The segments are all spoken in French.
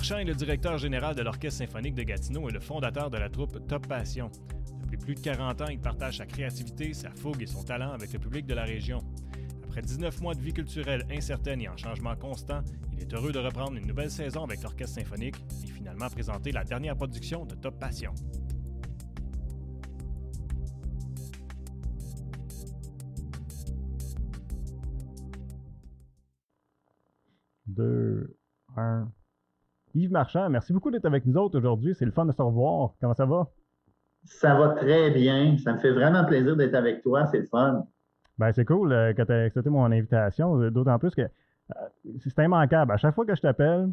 Marchand est le directeur général de l'Orchestre symphonique de Gatineau et le fondateur de la troupe Top Passion. Depuis plus de 40 ans, il partage sa créativité, sa fougue et son talent avec le public de la région. Après 19 mois de vie culturelle incertaine et en changement constant, il est heureux de reprendre une nouvelle saison avec l'Orchestre symphonique et finalement présenter la dernière production de Top Passion. 2, 1. Yves Marchand, merci beaucoup d'être avec nous autres aujourd'hui. C'est le fun de se revoir. Comment ça va? Ça va très bien. Ça me fait vraiment plaisir d'être avec toi. C'est le fun. Ben, c'est cool euh, que tu aies accepté mon invitation. D'autant plus que euh, c'est immanquable. À chaque fois que je t'appelle,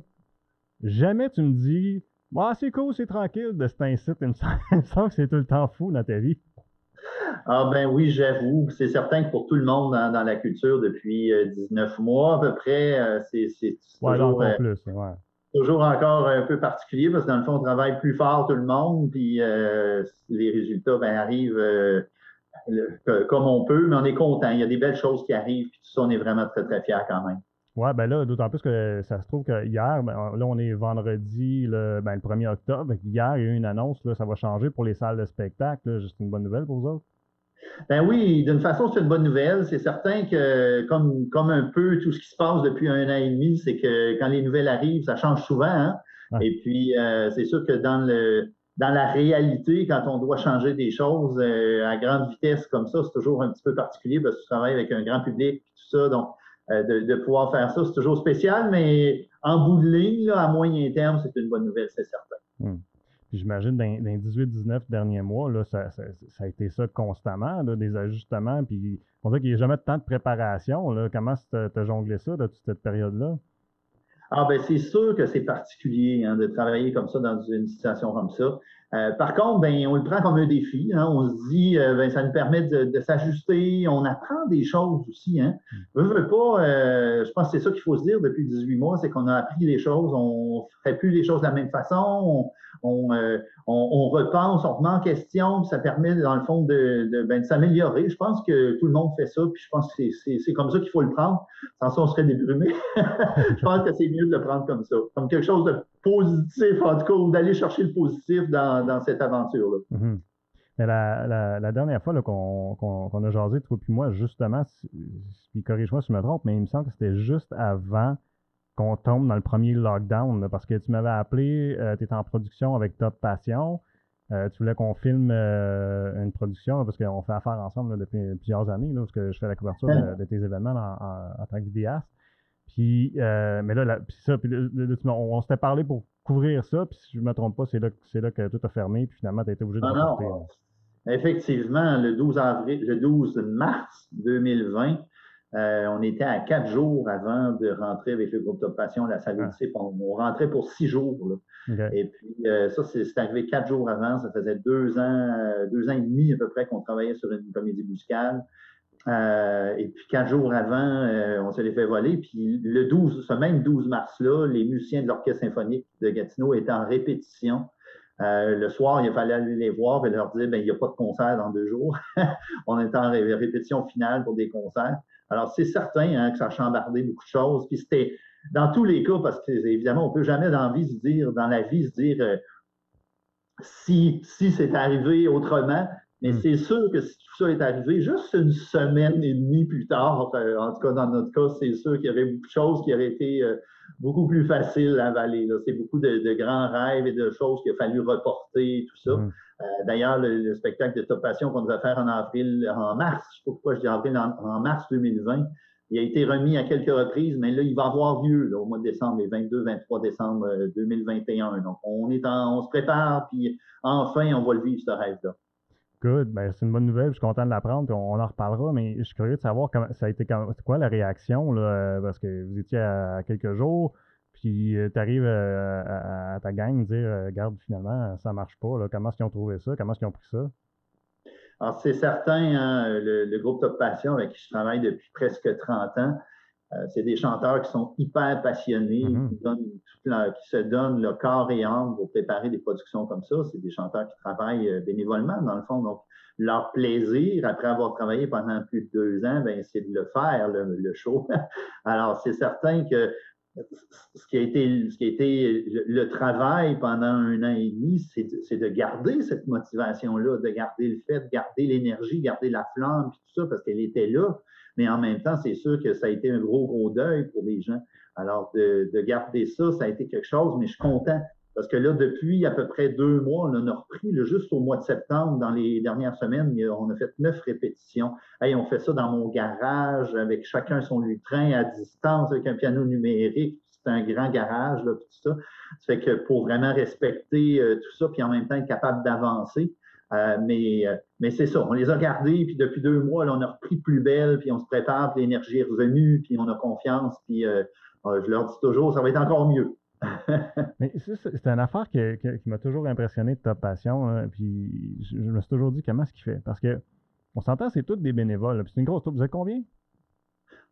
jamais tu me dis ah, c'est cool, c'est tranquille de cet incite. Il me semble que c'est tout le temps fou dans ta vie. Ah ben oui, j'avoue. C'est certain que pour tout le monde dans, la culture depuis 19 euh, mois à peu près, euh, c'est toujours, euh, plus, toujours encore un peu particulier parce que dans le fond, on travaille plus fort tout le monde, puis les résultats ben, arrivent comme on peut, mais on est content. Il y a des belles choses qui arrivent, puis tout ça, on est vraiment très, très fiers quand même. Oui, ben là, d'autant plus que ça se trouve que hier, ben, là, on est vendredi le, ben, le 1er octobre. Hier, il y a eu une annonce, là, ça va changer pour les salles de spectacle. C'est une bonne nouvelle pour vous autres? Ben oui, d'une façon, c'est une bonne nouvelle. C'est certain que, comme, comme un peu tout ce qui se passe depuis un an et demi, c'est que quand les nouvelles arrivent, ça change souvent. Hein? Et puis, euh, c'est sûr que dans le dans la réalité, quand on doit changer des choses euh, à grande vitesse comme ça, c'est toujours un petit peu particulier parce que tu travailles avec un grand public et tout ça. Donc, euh, de, pouvoir faire ça, c'est toujours spécial, mais en bout de ligne, à moyen terme, c'est une bonne nouvelle, c'est certain. Hmm. J'imagine dans, les 18-19 derniers mois, là, ça, a été ça constamment, des ajustements. Puis on dirait qu'il n'y a jamais de temps de préparation. Là. Comment tu as jonglé ça toute cette période-là? Ah ben c'est sûr que c'est particulier hein, de travailler comme ça dans une situation comme ça. Euh, par contre, ben, on le prend comme un défi. Hein. On se dit, euh, ben, ça nous permet de, s'ajuster. On apprend des choses aussi. Hein. Mm. Je veux pas, euh, je pense que c'est ça qu'il faut se dire depuis 18 mois, c'est qu'on a appris des choses. On ne fait plus les choses de la même façon. On, on, repense, on remet en question. ça permet, dans le fond, de, ben, de s'améliorer. Je pense que tout le monde fait ça. Puis je pense que c'est comme ça qu'il faut le prendre. Sans ça, on serait débrumé. je pense que c'est mieux de le prendre comme ça. Comme quelque chose de positif, en tout cas, ou d'aller chercher le positif dans, dans cette aventure-là. Mm-hmm. Mais la, la, dernière fois qu'on a jasé, toi puis moi, justement, puis corrige-moi si je me trompe, mais il me semble que c'était juste avant qu'on tombe dans le premier lockdown, parce que tu m'avais appelé, euh, tu étais en production avec Top Passion, euh, tu voulais qu'on filme euh, une production, parce qu'on fait affaire ensemble depuis plusieurs années, parce que je fais la couverture de, tes événements en, en tant que vidéaste. Puis, euh, mais là, puis ça, puis on, s'était parlé pour couvrir ça, puis si je ne me trompe pas, c'est là, c'est là que tout a fermé, puis finalement, tu as été obligé de ah non, Effectivement, le 12, avril, le 12 mars 2020, euh, on était à quatre jours avant de rentrer avec le groupe Passion à la salle ah. on, on, rentrait pour six jours. Et puis, euh, ça, c'est, arrivé quatre jours avant. Ça faisait deux ans, deux ans et demi à peu près qu'on travaillait sur une comédie musicale. Euh, et puis quatre jours avant, euh, on se les fait voler. Puis le 12, ce même 12 mars-là, les musiciens de l'Orchestre symphonique de Gatineau étaient en répétition. Euh, le soir, il fallait aller les voir et leur dire ben, il n'y a pas de concert dans deux jours. on est en répétition finale pour des concerts. Alors, c'est certain hein, que ça a chambardé beaucoup de choses. Puis c'était dans tous les cas, parce que évidemment, on ne peut jamais dans la vie se dire, si c'est arrivé autrement, mais hmm. c'est sûr que si tout ça est arrivé juste une semaine et demie plus tard, euh, en tout cas dans notre cas, c'est sûr qu'il y avait beaucoup de choses qui auraient été euh, beaucoup plus faciles à avaler. C'est beaucoup de, grands rêves et de choses qu'il a fallu reporter, tout ça. Hmm. Euh, d'ailleurs, le, spectacle de Top Passion qu'on devait faire en avril, en mars, je sais pas pourquoi je dis avril, en, mars 2020, il a été remis à quelques reprises, mais là, il va avoir lieu au mois de décembre, les 22-23 décembre 2021. Donc, on, est en, on se prépare, puis enfin, on va le vivre, ce rêve-là. Good, ben, c'est une bonne nouvelle, je suis content de l'apprendre, on, en reparlera, mais je suis curieux de savoir comment ça a été c'est quoi la réaction, là, euh, parce que vous étiez à, quelques jours, puis euh, tu arrives euh, à, ta gang dire Regarde, finalement, ça marche pas, là, comment est-ce qu'ils ont trouvé ça, comment est-ce qu'ils ont pris ça? Alors, c'est certain, hein, le, groupe Top Passion avec qui je travaille depuis presque 30 ans, euh, c'est des chanteurs qui sont hyper passionnés, mm-hmm. qui, se donnent le corps et âme pour préparer des productions comme ça. C'est des chanteurs qui travaillent euh, bénévolement, dans le fond. Donc, leur plaisir, après avoir travaillé pendant plus de deux ans, ben, c'est de le faire, le, show. Alors, c'est certain que ce qui a été, le, travail pendant un an et demi, c'est de, garder cette motivation-là, de garder le fait, de garder l'énergie, garder la flamme, puis tout ça, parce qu'elle était là. Mais en même temps, c'est sûr que ça a été un gros, gros deuil pour les gens. Alors, de, de, garder ça, ça a été quelque chose, mais je suis content. Parce que là, depuis à peu près deux mois, on en a repris, juste au mois de septembre, dans les dernières semaines, on a fait neuf répétitions. Hey, on fait ça dans mon garage, avec chacun son lutrin à distance, avec un piano numérique. C'est un grand garage, là, tout ça. Ça fait que pour vraiment respecter euh, tout ça, puis en même temps être capable d'avancer. Euh, mais euh, mais c'est ça, on les a gardés, puis depuis deux mois, là, on a repris plus belle, puis on se prépare, l'énergie est revenue, puis on a confiance, puis je leur dis toujours, ça va être encore mieux. Mais c'est une affaire qui m'a toujours impressionné de ta passion. Hein, puis je, me suis toujours dit comment est-ce qu'il fait. Parce que on s'entend, c'est tous des bénévoles. C'est une grosse troupe. Vous êtes combien?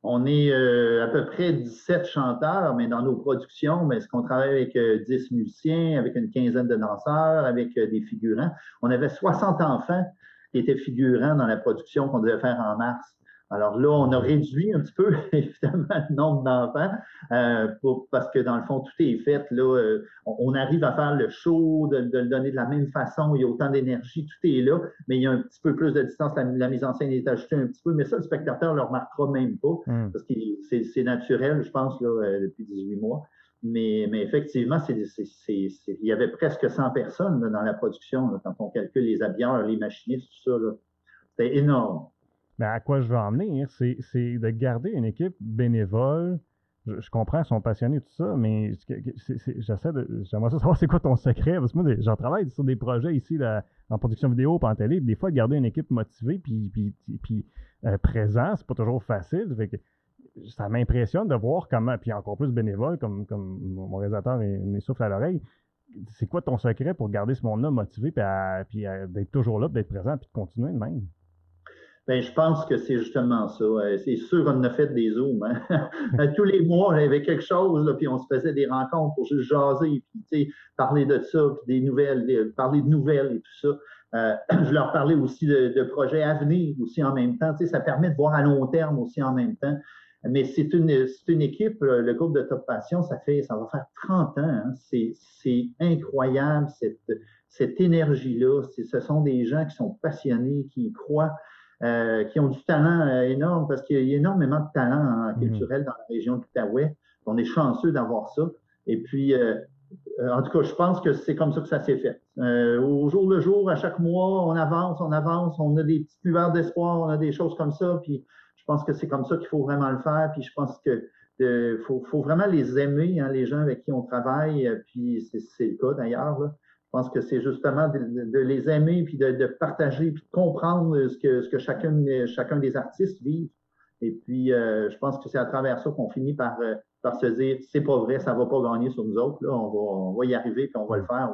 On est euh, à peu près 17 chanteurs, mais dans nos productions, est-ce qu'on travaille avec 10 euh, musiciens, avec une quinzaine de danseurs, avec euh, des figurants? On avait 60 enfants qui étaient figurants dans la production qu'on devait faire en mars. Alors là, on a réduit un petit peu, évidemment, le nombre d'enfants, euh, parce que dans le fond, tout est fait. Là, euh, on, arrive à faire le show, de, le donner de la même façon, il y a autant d'énergie, tout est là, mais il y a un petit peu plus de distance, la, mise en scène est ajoutée un petit peu, mais ça, le spectateur ne le remarquera même pas, hmm. parce que c'est naturel, je pense, là, euh, depuis 18 mois. Mais, mais effectivement, il y avait presque 100 personnes dans la production, quand on calcule les habilleurs, les machinistes, tout ça. C'était énorme. Mais à quoi je veux en venir, c'est de garder une équipe bénévole. Je, comprends, ils sont passionnés, tout ça, mais j'essaie de. J'aimerais savoir c'est quoi ton secret. Parce que moi, j'en travaille sur des projets ici en production vidéo, pas en télé. Des fois, garder une équipe motivée puis, puis, puis euh, c'est pas toujours facile. ça m'impressionne de voir comment, puis encore plus bénévole, comme, mon réalisateur me souffle à l'oreille. C'est quoi ton secret pour garder ce monde-là motivé, puis, d'être toujours là, d'être présent, puis de continuer de même? Ben, je pense que c'est justement ça. Euh, c'est sûr qu'on a fait des zooms. Hein. Euh, tous les mois, on avait quelque chose, là, puis on se faisait des rencontres pour juste jaser, puis parler de ça, puis des nouvelles, parler de nouvelles et tout ça. Euh, je leur parlais aussi de, projets à venir aussi en même temps. Ça permet de voir à long terme aussi en même temps. Mais c'est une, une équipe, le groupe de Top Passion, ça fait, ça va faire 30 ans. Hein. C'est incroyable cette, cette énergie-là. Ce sont des gens qui sont passionnés, qui y croient. Euh, qui ont du talent euh, énorme parce qu'il y a énormément de talent en mhm. culturel dans la région de l'Outaouais. On est chanceux d'avoir ça. Et puis, euh, en tout cas, je pense que c'est comme ça que ça s'est fait. au jour le jour, à chaque mois, on avance, on avance, on a des petites lueurs d'espoir, on a des choses comme ça. Puis, je pense que c'est comme ça qu'il faut vraiment le faire. Puis, je pense que faut, vraiment les aimer, hein, les gens avec qui on travaille. Puis, c'est le cas d'ailleurs. Je pense que c'est justement de, les aimer, puis de, partager, puis de comprendre ce que, ce que chacun, chacun des artistes vit. Et puis, euh, je pense que c'est à travers ça qu'on finit par, euh, se dire, c'est pas vrai, ça va pas gagner sur nous autres. Là, on, va, y arriver, puis on va le faire.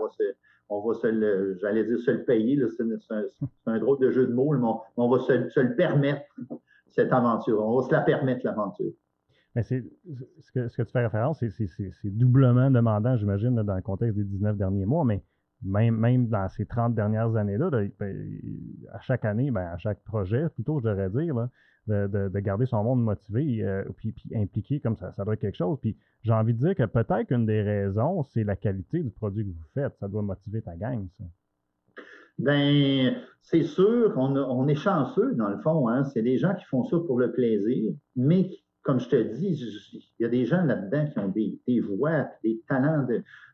On va se, le, j'allais dire se le payer. C'est, un, drôle de jeu de mots, mais on, va se, le permettre, cette aventure. On va se la permettre, l'aventure. Mais c'est, ce, que, ce que tu fais référence, c'est, c'est doublement demandant, j'imagine, dans le contexte des 19 derniers mois, mais même, dans ces 30 dernières années-là, ben, à chaque année, ben, à chaque projet, plutôt, je devrais dire, de, garder son monde motivé euh, puis, impliqué comme ça, ça doit être quelque chose. Puis j'ai envie de dire que peut-être qu'une des raisons, c'est la qualité du produit que vous faites. Ça doit motiver ta gang, ça. Ben, c'est sûr on est chanceux, dans le fond. Hein. C'est des gens qui font ça pour le plaisir, mais qui comme je te dis, il y a des gens là-dedans qui ont des, voix, des talents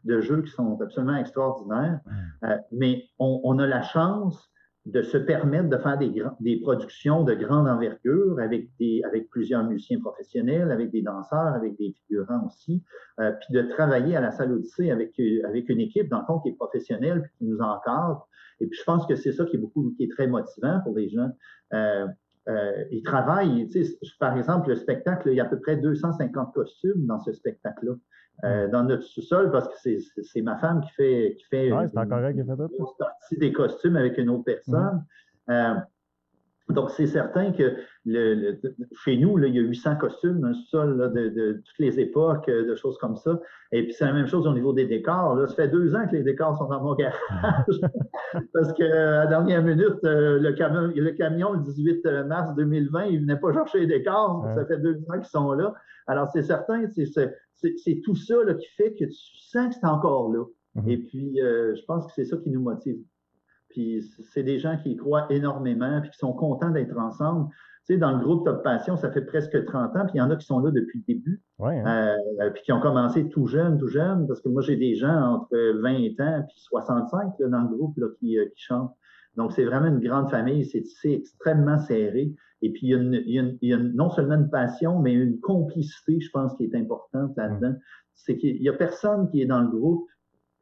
de, jeu qui sont absolument extraordinaires, euh, mais on, a la chance de se permettre de faire des, des productions de grande envergure avec, des, avec plusieurs musiciens professionnels, avec des danseurs, avec des figurants aussi, euh, puis de travailler à la salle Odyssée avec, avec une équipe, dans le fond, qui est professionnelle, puis qui nous encadre. Et puis, je pense que c'est ça qui est beaucoup, qui est très motivant pour les gens. Euh, euh, ils travaillent. Par exemple, le spectacle, il y a à peu près 250 costumes dans ce spectacle-là. Euh, dans notre sous-sol, parce que c'est ma femme qui fait, qui fait une, partie des costumes avec une autre personne. Euh, Donc, c'est certain que le, chez nous, là, il y a 800 costumes dans le sol de, toutes les époques, de choses comme ça. Et puis, c'est la même chose au niveau des décors. Là. Ça fait deux ans que les décors sont dans mon garage. Parce que à la dernière minute, euh, le, camion, le camion, le 18 mars 2020, il ne venait pas chercher les décors. Ça fait deux ans qu'ils sont là. Alors, c'est certain, c'est tout ça là, qui fait que tu sens que c'est encore là. Mm-hmm. Et puis, euh, je pense que c'est ça qui nous motive. Puis c'est des gens qui y croient énormément, puis qui sont contents d'être ensemble. Tu sais, dans le groupe Top Passion, ça fait presque 30 ans, puis il y en a qui sont là depuis le début. Ouais, hein. euh, puis qui ont commencé tout jeune, tout jeune, parce que moi, j'ai des gens entre 20 ans puis 65 là, dans le groupe là, qui, euh, qui chantent. Donc, c'est vraiment une grande famille, c'est extrêmement serré. Et puis, il y, a une, il, y a non seulement une passion, mais une complicité, je pense, qui est importante là-dedans. C'est qu'il n'y a personne qui est dans le groupe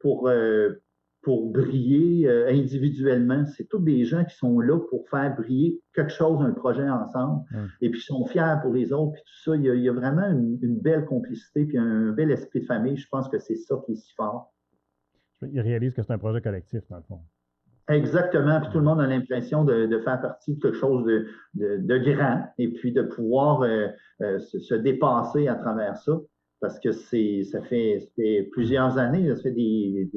pour, euh, pour briller euh, individuellement. C'est tous des gens qui sont là pour faire briller quelque chose, un projet ensemble, et puis sont fiers pour les autres, puis tout ça. Il y a, vraiment une, belle complicité, puis un, bel esprit de famille. Je pense que c'est ça qui est si fort. Ils réalisent que c'est un projet collectif, dans le fond. Exactement. Puis tout le monde a l'impression de, faire partie de quelque chose de, grand et puis de pouvoir euh, euh, se, dépasser à travers ça. Parce que c'est ça fait, plusieurs années, ça fait des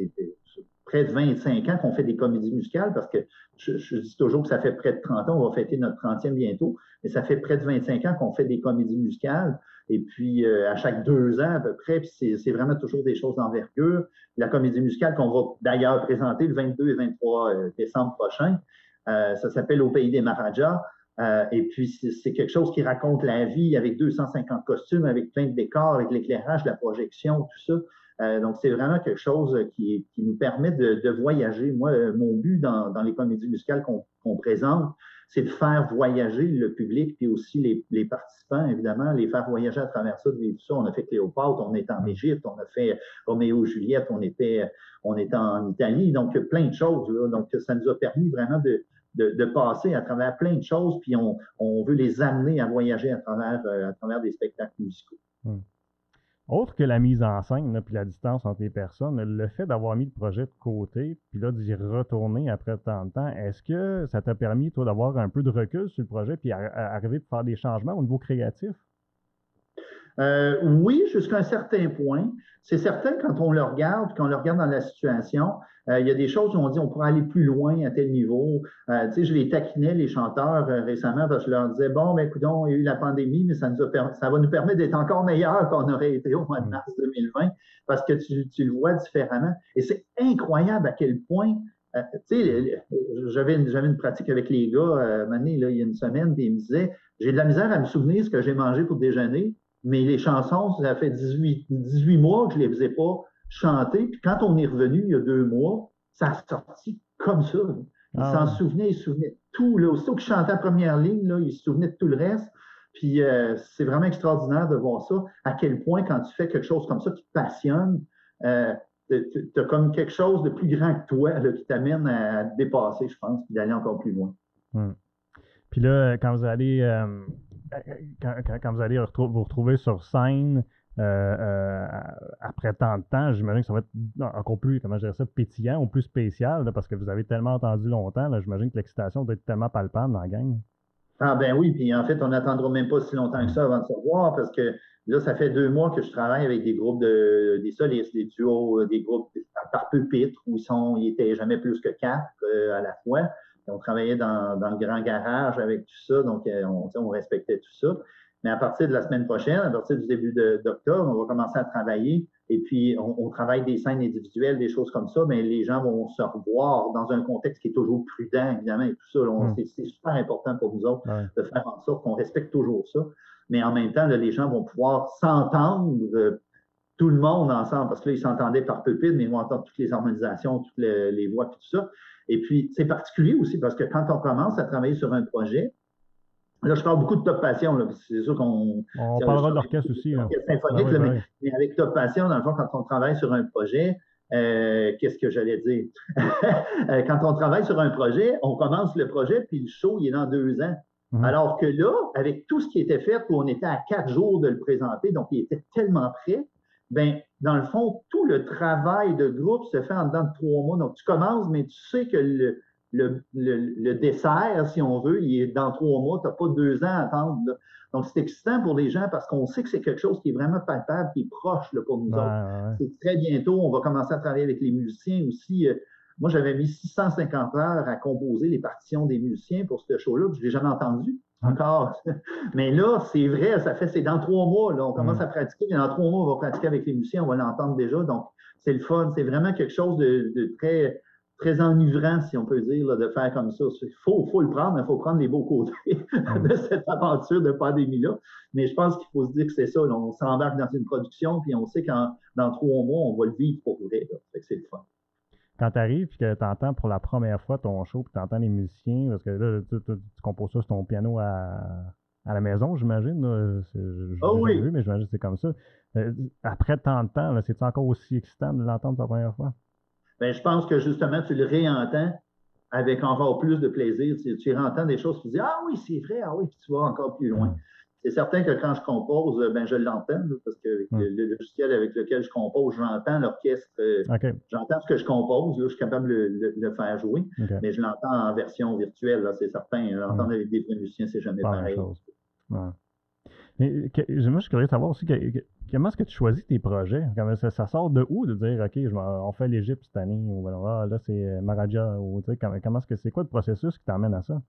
près de 25 ans qu'on fait des comédies musicales parce que je, dis toujours que ça fait près de 30 ans, on va fêter notre 30e bientôt, mais ça fait près de 25 ans qu'on fait des comédies musicales. Et puis, euh, à chaque deux ans à peu près, puis c'est vraiment toujours des choses d'envergure. La comédie musicale qu'on va d'ailleurs présenter le 22 et 23 euh, décembre prochain, euh, ça s'appelle Au pays des Maharajas. et puis, c'est quelque chose qui raconte la vie avec 250 costumes, avec plein de décors, avec l'éclairage, la projection, tout ça. Euh, donc, c'est vraiment quelque chose qui, nous permet de, voyager. Moi, euh, mon but dans, les comédies musicales qu'on présente, c'est de faire voyager le public, puis aussi les, participants, évidemment, les faire voyager à travers ça, de vivre ça. On a fait Cléopâtre, on est en Égypte, on a fait Roméo Juliette, on était, on était en Italie, donc plein de choses. Donc, ça nous a permis vraiment de, de, passer à travers plein de choses, puis on, veut les amener à voyager à travers, euh, à travers des spectacles musicaux. Hum. Autre que la mise en scène, puis la distance entre les personnes, le fait d'avoir mis le projet de côté, puis là d'y retourner après tant de temps, est-ce que ça t'a permis, toi, d'avoir un peu de recul sur le projet, puis arriver à faire des changements au niveau créatif? Euh, oui, jusqu'à un certain point. C'est certain quand on le regarde, quand on le regarde dans la situation, euh, il y a des choses où on dit on pourrait aller plus loin à tel niveau. Euh, tu sais, je les taquinais, les chanteurs, récemment, parce que je leur disais, bon, ben, écoute, il y a eu la pandémie, mais ça, nous ça va nous permettre d'être encore meilleurs qu'on aurait été au mois de mars 2020, parce que tu, le vois différemment. Et c'est incroyable à quel point tu sais, j'avais une, une, pratique avec les gars, euh, là, il y a une semaine, puis ils me disaient J'ai de la misère à me souvenir ce que j'ai mangé pour déjeuner, mais les chansons, ça fait 18, 18 mois que je ne les faisais pas chanter. Puis quand on est revenu il y a deux mois, ça a sorti comme ça. Il ah. s'en souvenait, il se souvenait de tout. Là. Aussitôt qu'il chantait la première ligne, là, il se souvenait de tout le reste. Puis euh, c'est vraiment extraordinaire de voir ça, à quel point quand tu fais quelque chose comme ça qui te passionne, euh, tu as comme quelque chose de plus grand que toi là, qui t'amène à te dépasser, je pense, puis d'aller encore plus loin. Hmm. Puis là, quand vous allez euh, quand, vous allez vous retrouver sur scène euh, euh, après tant de temps, j'imagine que ça va être encore plus, comment je dirais ça, pétillant ou plus spécial, parce que vous avez tellement entendu longtemps. J'imagine que l'excitation doit être tellement palpable dans la gang. Ah ben oui, puis en fait, on n'attendra même pas si longtemps que ça avant de se voir, parce que là, ça fait deux mois que je travaille avec des groupes de des solistes, des duos, des groupes par pupitre, où ils sont, ils étaient jamais plus que quatre euh, à la fois on travaillait dans, le grand garage avec tout ça, donc euh, on, respectait tout ça. Mais à partir de la semaine prochaine, à partir du début d'octobre, on va commencer à travailler. Et puis, on, travaille des scènes individuelles, des choses comme ça, mais les gens vont se revoir dans un contexte qui est toujours prudent, évidemment, et tout ça. Hmm. C'est super important pour nous autres de faire en sorte qu'on respecte toujours ça. Mais en même temps, les gens vont pouvoir s'entendre euh, tout le monde ensemble, parce que là, ils s'entendaient par pupitre, mais ils vont entendre toutes les harmonisations, toutes les, les voix, tout ça. Et puis, c'est particulier aussi parce que quand on commence à travailler sur un projet, là, je parle beaucoup de Top Passion, c'est sûr qu'on. On parlera d'orchestre aussi. symphonique, ah mais, avec Top Passion, dans le fond, quand on travaille sur un projet, euh, qu'est-ce que j'allais dire? Euh, quand on travaille sur un projet, on commence le projet, puis le show, il est dans deux ans. Mhm. Alors que là, avec tout ce qui était fait, où on était à quatre jours de le présenter, donc il était tellement prêt, ben, dans le fond, tout le travail de groupe se fait en dedans de trois mois. Donc, tu commences, mais tu sais que le, dessert, si on veut, il est dans trois mois, tu n'as pas deux ans à attendre. Donc, c'est excitant pour les gens parce qu'on sait que c'est quelque chose qui est vraiment palpable, qui est proche là, pour nous autres. C'est très bientôt, on va commencer à travailler avec les musiciens aussi. Euh, moi, j'avais mis 650 heures à composer les partitions des musiciens pour ce show-là, je ne l'ai jamais entendu encore. Mais là, c'est vrai, ça fait, c'est dans trois mois, là, on commence à pratiquer, mais dans trois mois, on va pratiquer avec les musiciens, on va l'entendre déjà. Donc, c'est le fun. C'est vraiment quelque chose de très très enivrant, si on peut dire, de faire comme ça. Il faut, faut, le prendre, il faut prendre les beaux côtés de cette aventure de pandémie-là. Mais je pense qu'il faut se dire que c'est ça. on s'embarque dans une production, puis on sait qu'en dans trois mois, on va le vivre pour vrai. c'est le fun. Quand tu arrives et que tu entends pour la première fois ton show, puis tu entends les musiciens, parce que là, tu, composes ça sur ton piano à, à la maison, j'imagine. Oh oui. Vu, mais j'imagine que c'est comme ça. Euh, après tant de temps, c'est encore aussi excitant de l'entendre pour la première fois? ben, je pense que justement, tu le réentends avec encore plus de plaisir. Tu, tu réentends des choses, tu dis Ah oui, c'est vrai, ah oui, puis tu vas encore plus loin. C'est certain que quand je compose, ben, je l'entends, parce que le, logiciel avec lequel je compose, j'entends l'orchestre, euh, j'entends ce que je compose, là, je suis capable de le, faire jouer, mais je l'entends en version virtuelle, c'est certain. L'entendre avec des musiciens, c'est jamais pareil. Mais, moi, je suis curieux de savoir aussi comment est-ce que tu choisis tes projets? Ça, ça, sort de où de dire, OK, je, on fait l'Égypte cette année, ou ah, là, c'est euh, Maraja, ou comment, est-ce que c'est quoi le processus qui t'emmène à ça?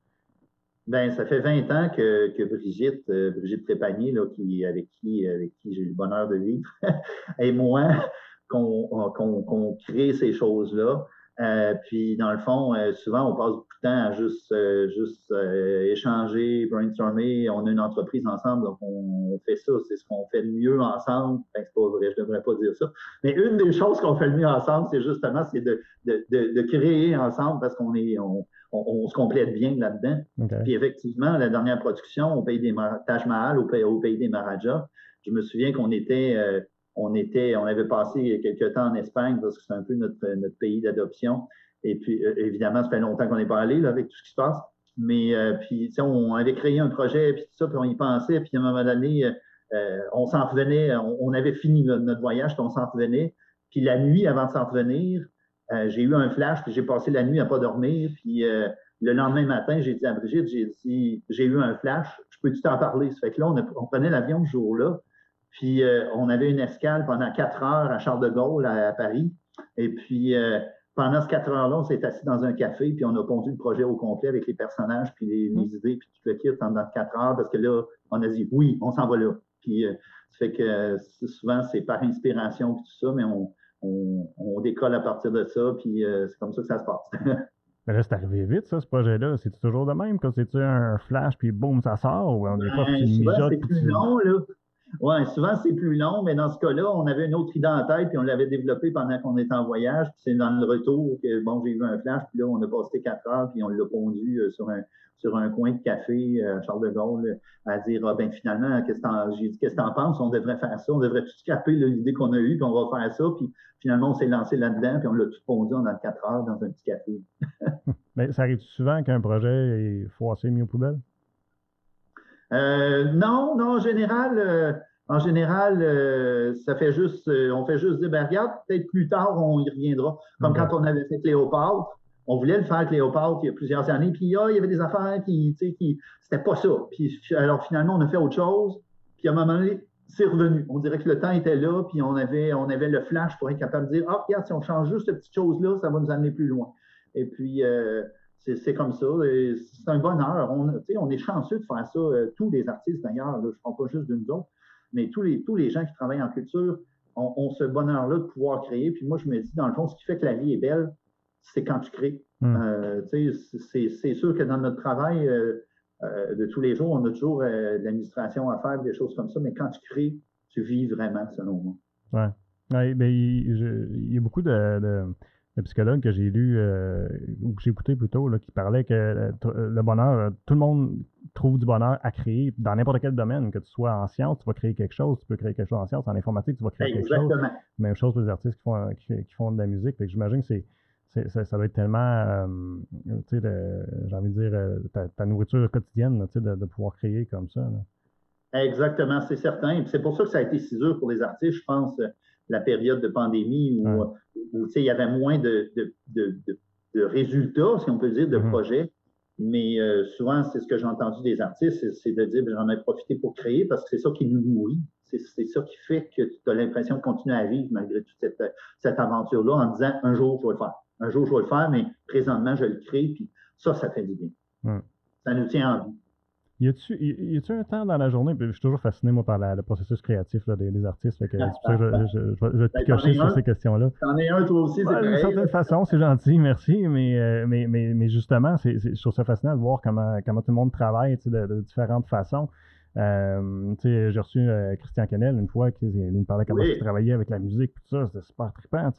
Ben, ça fait 20 ans que, Brigitte, euh, Brigitte Trépanier, avec qui, j'ai le bonheur de vivre, et moi, qu'on crée ces choses-là. Euh, puis, dans le fond, euh, souvent, on passe beaucoup de temps à juste, euh, échanger, brainstormer. On a une entreprise ensemble, donc on, fait ça. C'est ce qu'on fait le mieux ensemble. Enfin, c'est pas vrai, je devrais pas dire ça. Mais une des choses qu'on fait le mieux ensemble, c'est justement de, créer ensemble parce qu'on est on, se complète bien là-dedans. Puis effectivement, la dernière production au pays des Taj Mahal, au pays, au pays des Maharajas, je me souviens qu'on était on était, on avait passé quelques temps en Espagne parce que c'est un peu notre, pays d'adoption. Et puis, euh, évidemment, ça fait longtemps qu'on n'est pas allé là, avec tout ce qui se passe. Mais euh, puis, on avait créé un projet, puis tout ça, puis on y pensait, puis à un moment donné, euh, on s'en revenait, on, avait fini notre, voyage, puis on s'en revenait. Puis la nuit, avant de s'en revenir, j'ai eu un flash, puis j'ai passé la nuit à pas dormir. Puis le lendemain matin, j'ai dit à Brigitte, j'ai dit, j'ai eu un flash, je peux-tu t'en parler? Ça fait que là, on, on prenait l'avion ce jour-là. Puis euh, on avait une escale pendant quatre heures à Charles de Gaulle, à, Paris. Et puis euh, pendant ces quatre heures-là, on s'est assis dans un café, puis on a pondu le projet au complet avec les personnages, puis les, mmh. idées, puis tout le kit pendant quatre heures, parce que là, on a dit oui, on s'en va là. Puis euh, ça fait que souvent, c'est par inspiration, puis tout ça, mais on, on, décolle à partir de ça, puis c'est comme ça que ça se passe. Mais là, c'est arrivé vite, ça, ce projet-là. C'est toujours de même, quand c'est-tu un flash, puis boum, ça sort, ou on est pas ben, C'est plus long, là. Oui, souvent c'est plus long, mais dans ce cas-là, on avait une autre idée en tête, puis on l'avait développée pendant qu'on était en voyage. Puis c'est dans le retour que, bon, j'ai vu un flash, puis là, on a passé quatre heures, puis on l'a pondu euh, sur un sur un coin de café à Charles de Gaulle à dire ah ben finalement qu'est-ce que j'ai dit qu'est-ce que penses? On devrait faire ça on devrait tout scraper l'idée qu'on a eue puis on va faire ça puis finalement on s'est lancé là-dedans puis on l'a tout pondu en quatre heures dans un petit café mais ça arrive souvent qu'un projet est foissé mis aux poubelles? Euh, non, non, en général, euh, en général, euh, ça fait juste, on fait juste dire, ben, regarde, peut-être plus tard, on y reviendra. Comme quand on avait fait Cléopâtre, on voulait le faire Cléopâtre il y a plusieurs années, puis ah, il y avait des affaires qui, tu sais, qui, c'était pas ça. Puis alors finalement, on a fait autre chose, puis à un moment donné, c'est revenu. On dirait que le temps était là, puis on avait, on avait le flash pour être capable de dire, ah, regarde, si on change juste cette petite chose-là, ça va nous amener plus loin. Et puis, c'est comme ça. C'est un bonheur. On, on est chanceux de faire ça. Euh, tous les artistes, d'ailleurs, je ne parle pas juste d'une autre, mais tous les, tous les gens qui travaillent en culture ont, ce bonheur-là de pouvoir créer. Puis moi, je me dis, dans le fond, ce qui fait que la vie est belle, c'est quand tu crées. Hmm. Euh, c'est sûr que dans notre travail euh, de tous les jours, on a toujours de l'administration à faire, des choses comme ça, mais quand tu crées, tu vis vraiment, selon moi. Oui. Ouais, ben, il, y a beaucoup de le psychologue que j'ai lu, euh, ou que j'ai écouté plutôt, là, qui parlait que euh, euh, le bonheur, tout le monde trouve du bonheur à créer dans n'importe quel domaine, que tu sois en sciences, tu vas créer quelque chose, tu peux créer quelque chose en sciences, en informatique, tu vas créer quelque chose. Même chose pour les artistes qui font, qui, font de la musique. J'imagine que c'est, ça, ça, doit être tellement, tu sais, j'ai envie de dire, ta, nourriture quotidienne, tu sais, de, pouvoir créer comme ça. Exactement, c'est certain. C'est pour ça que ça a été si dur pour les artistes, je pense la période de pandémie où, il y avait moins de, résultats, si on peut dire, de mm-hmm. projets. Mais euh, souvent, c'est ce que j'ai entendu des artistes, c'est de dire ben, j'en ai profité pour créer parce que c'est ça qui nous nourrit. C'est ça qui fait que tu as l'impression de continuer à vivre malgré toute cette, cette aventure-là en disant un jour, je vais le faire. Un jour, je vais le faire, mais présentement, je le crée. Puis ça, ça fait du bien. Ça nous tient en vie. Y a-tu un temps dans la journée, puis je suis toujours fasciné, moi, par le processus créatif des, artistes, fait que c'est pour ça que je, je, vais te ben, cocher sur ces questions-là. T'en es un, toi aussi, c'est D'une certaine façon, c'est gentil, merci, mais, euh, mais, mais, mais, justement, c'est, je trouve ça fascinant de voir comment, comment tout le monde travaille de, de différentes façons. Euh, j'ai reçu euh, Christian Kennel une fois, qui, il me parlait comment il travaillait avec la musique, tout ça, c'était super trippant,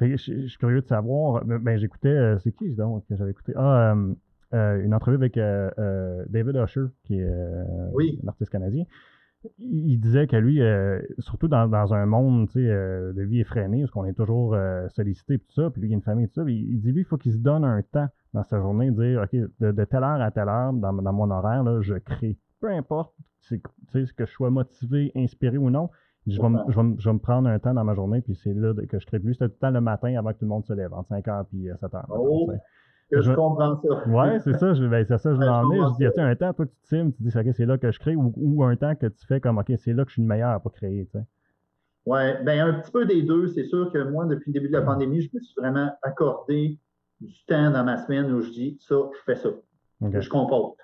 je, suis curieux de savoir, ben, ben j'écoutais, c'est qui donc que j'avais écouté? Ah, une entrevue avec euh, euh, David Usher, qui est un artiste canadien. Il disait que lui, surtout dans, un monde de vie effrénée, parce qu'on est toujours sollicité tout ça, puis lui, il a une famille tout ça, il, dit lui, il faut qu'il se donne un temps dans sa journée, de dire, OK, de, telle heure à telle heure, dans, mon horaire, là, je crée. Peu importe ce que je sois motivé, inspiré ou non, je vais, me, prendre un temps dans ma journée, puis c'est là que je crée. Lui, c'était tout le temps le matin avant que tout le monde se lève, entre 5 h et 7 h je, comprends ça. Oui, c'est ça. Ben, c'est ça, je m'en ai. Je dis, y a un temps, toi, tu te times, tu dis, OK, c'est là que je crée, ou, un temps que tu fais comme, OK, c'est là que je suis le meilleur pour créer, tu sais? Oui, bien, un petit peu des deux. C'est sûr que moi, depuis le début de la pandémie, je me suis vraiment accordé du temps dans ma semaine où je dis, ça, je fais ça. Je compose.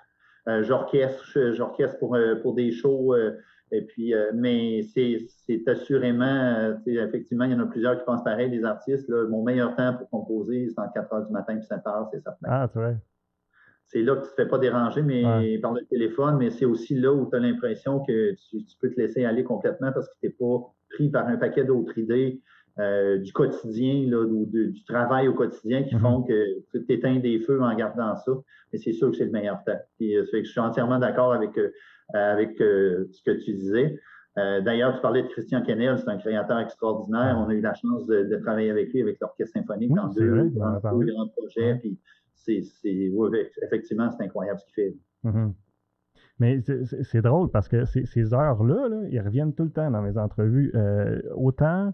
Euh, j'orchestre, j'orchestre pour, euh, pour des shows. Euh, et puis, euh, mais c'est assurément, euh, effectivement, il y en a plusieurs qui pensent pareil, les artistes. Là, mon meilleur temps pour composer, c'est en 4 heures du matin puis 7 heures, c'est certain. Ah, c'est vrai. C'est là que tu ne te fais pas déranger mais, par le téléphone, mais c'est aussi là où tu as l'impression que tu, peux te laisser aller complètement parce que tu n'es pas pris par un paquet d'autres idées euh, du quotidien, là, ou du travail au quotidien qui mm-hmm. font que tu éteins des feux en gardant ça. Mais c'est sûr que c'est le meilleur temps. Puis, ça fait que je suis entièrement d'accord avec euh, avec euh, ce que tu disais. Euh, d'ailleurs, tu parlais de Christian Kennel, c'est un créateur extraordinaire. On a eu la chance de, travailler avec lui, avec l'Orchestre symphonique, dans deux, grands projets. Puis c'est, effectivement, c'est incroyable ce qu'il fait. Mm-hmm. Mais c'est drôle parce que ces heures-là, là, ils reviennent tout le temps dans mes entrevues. autant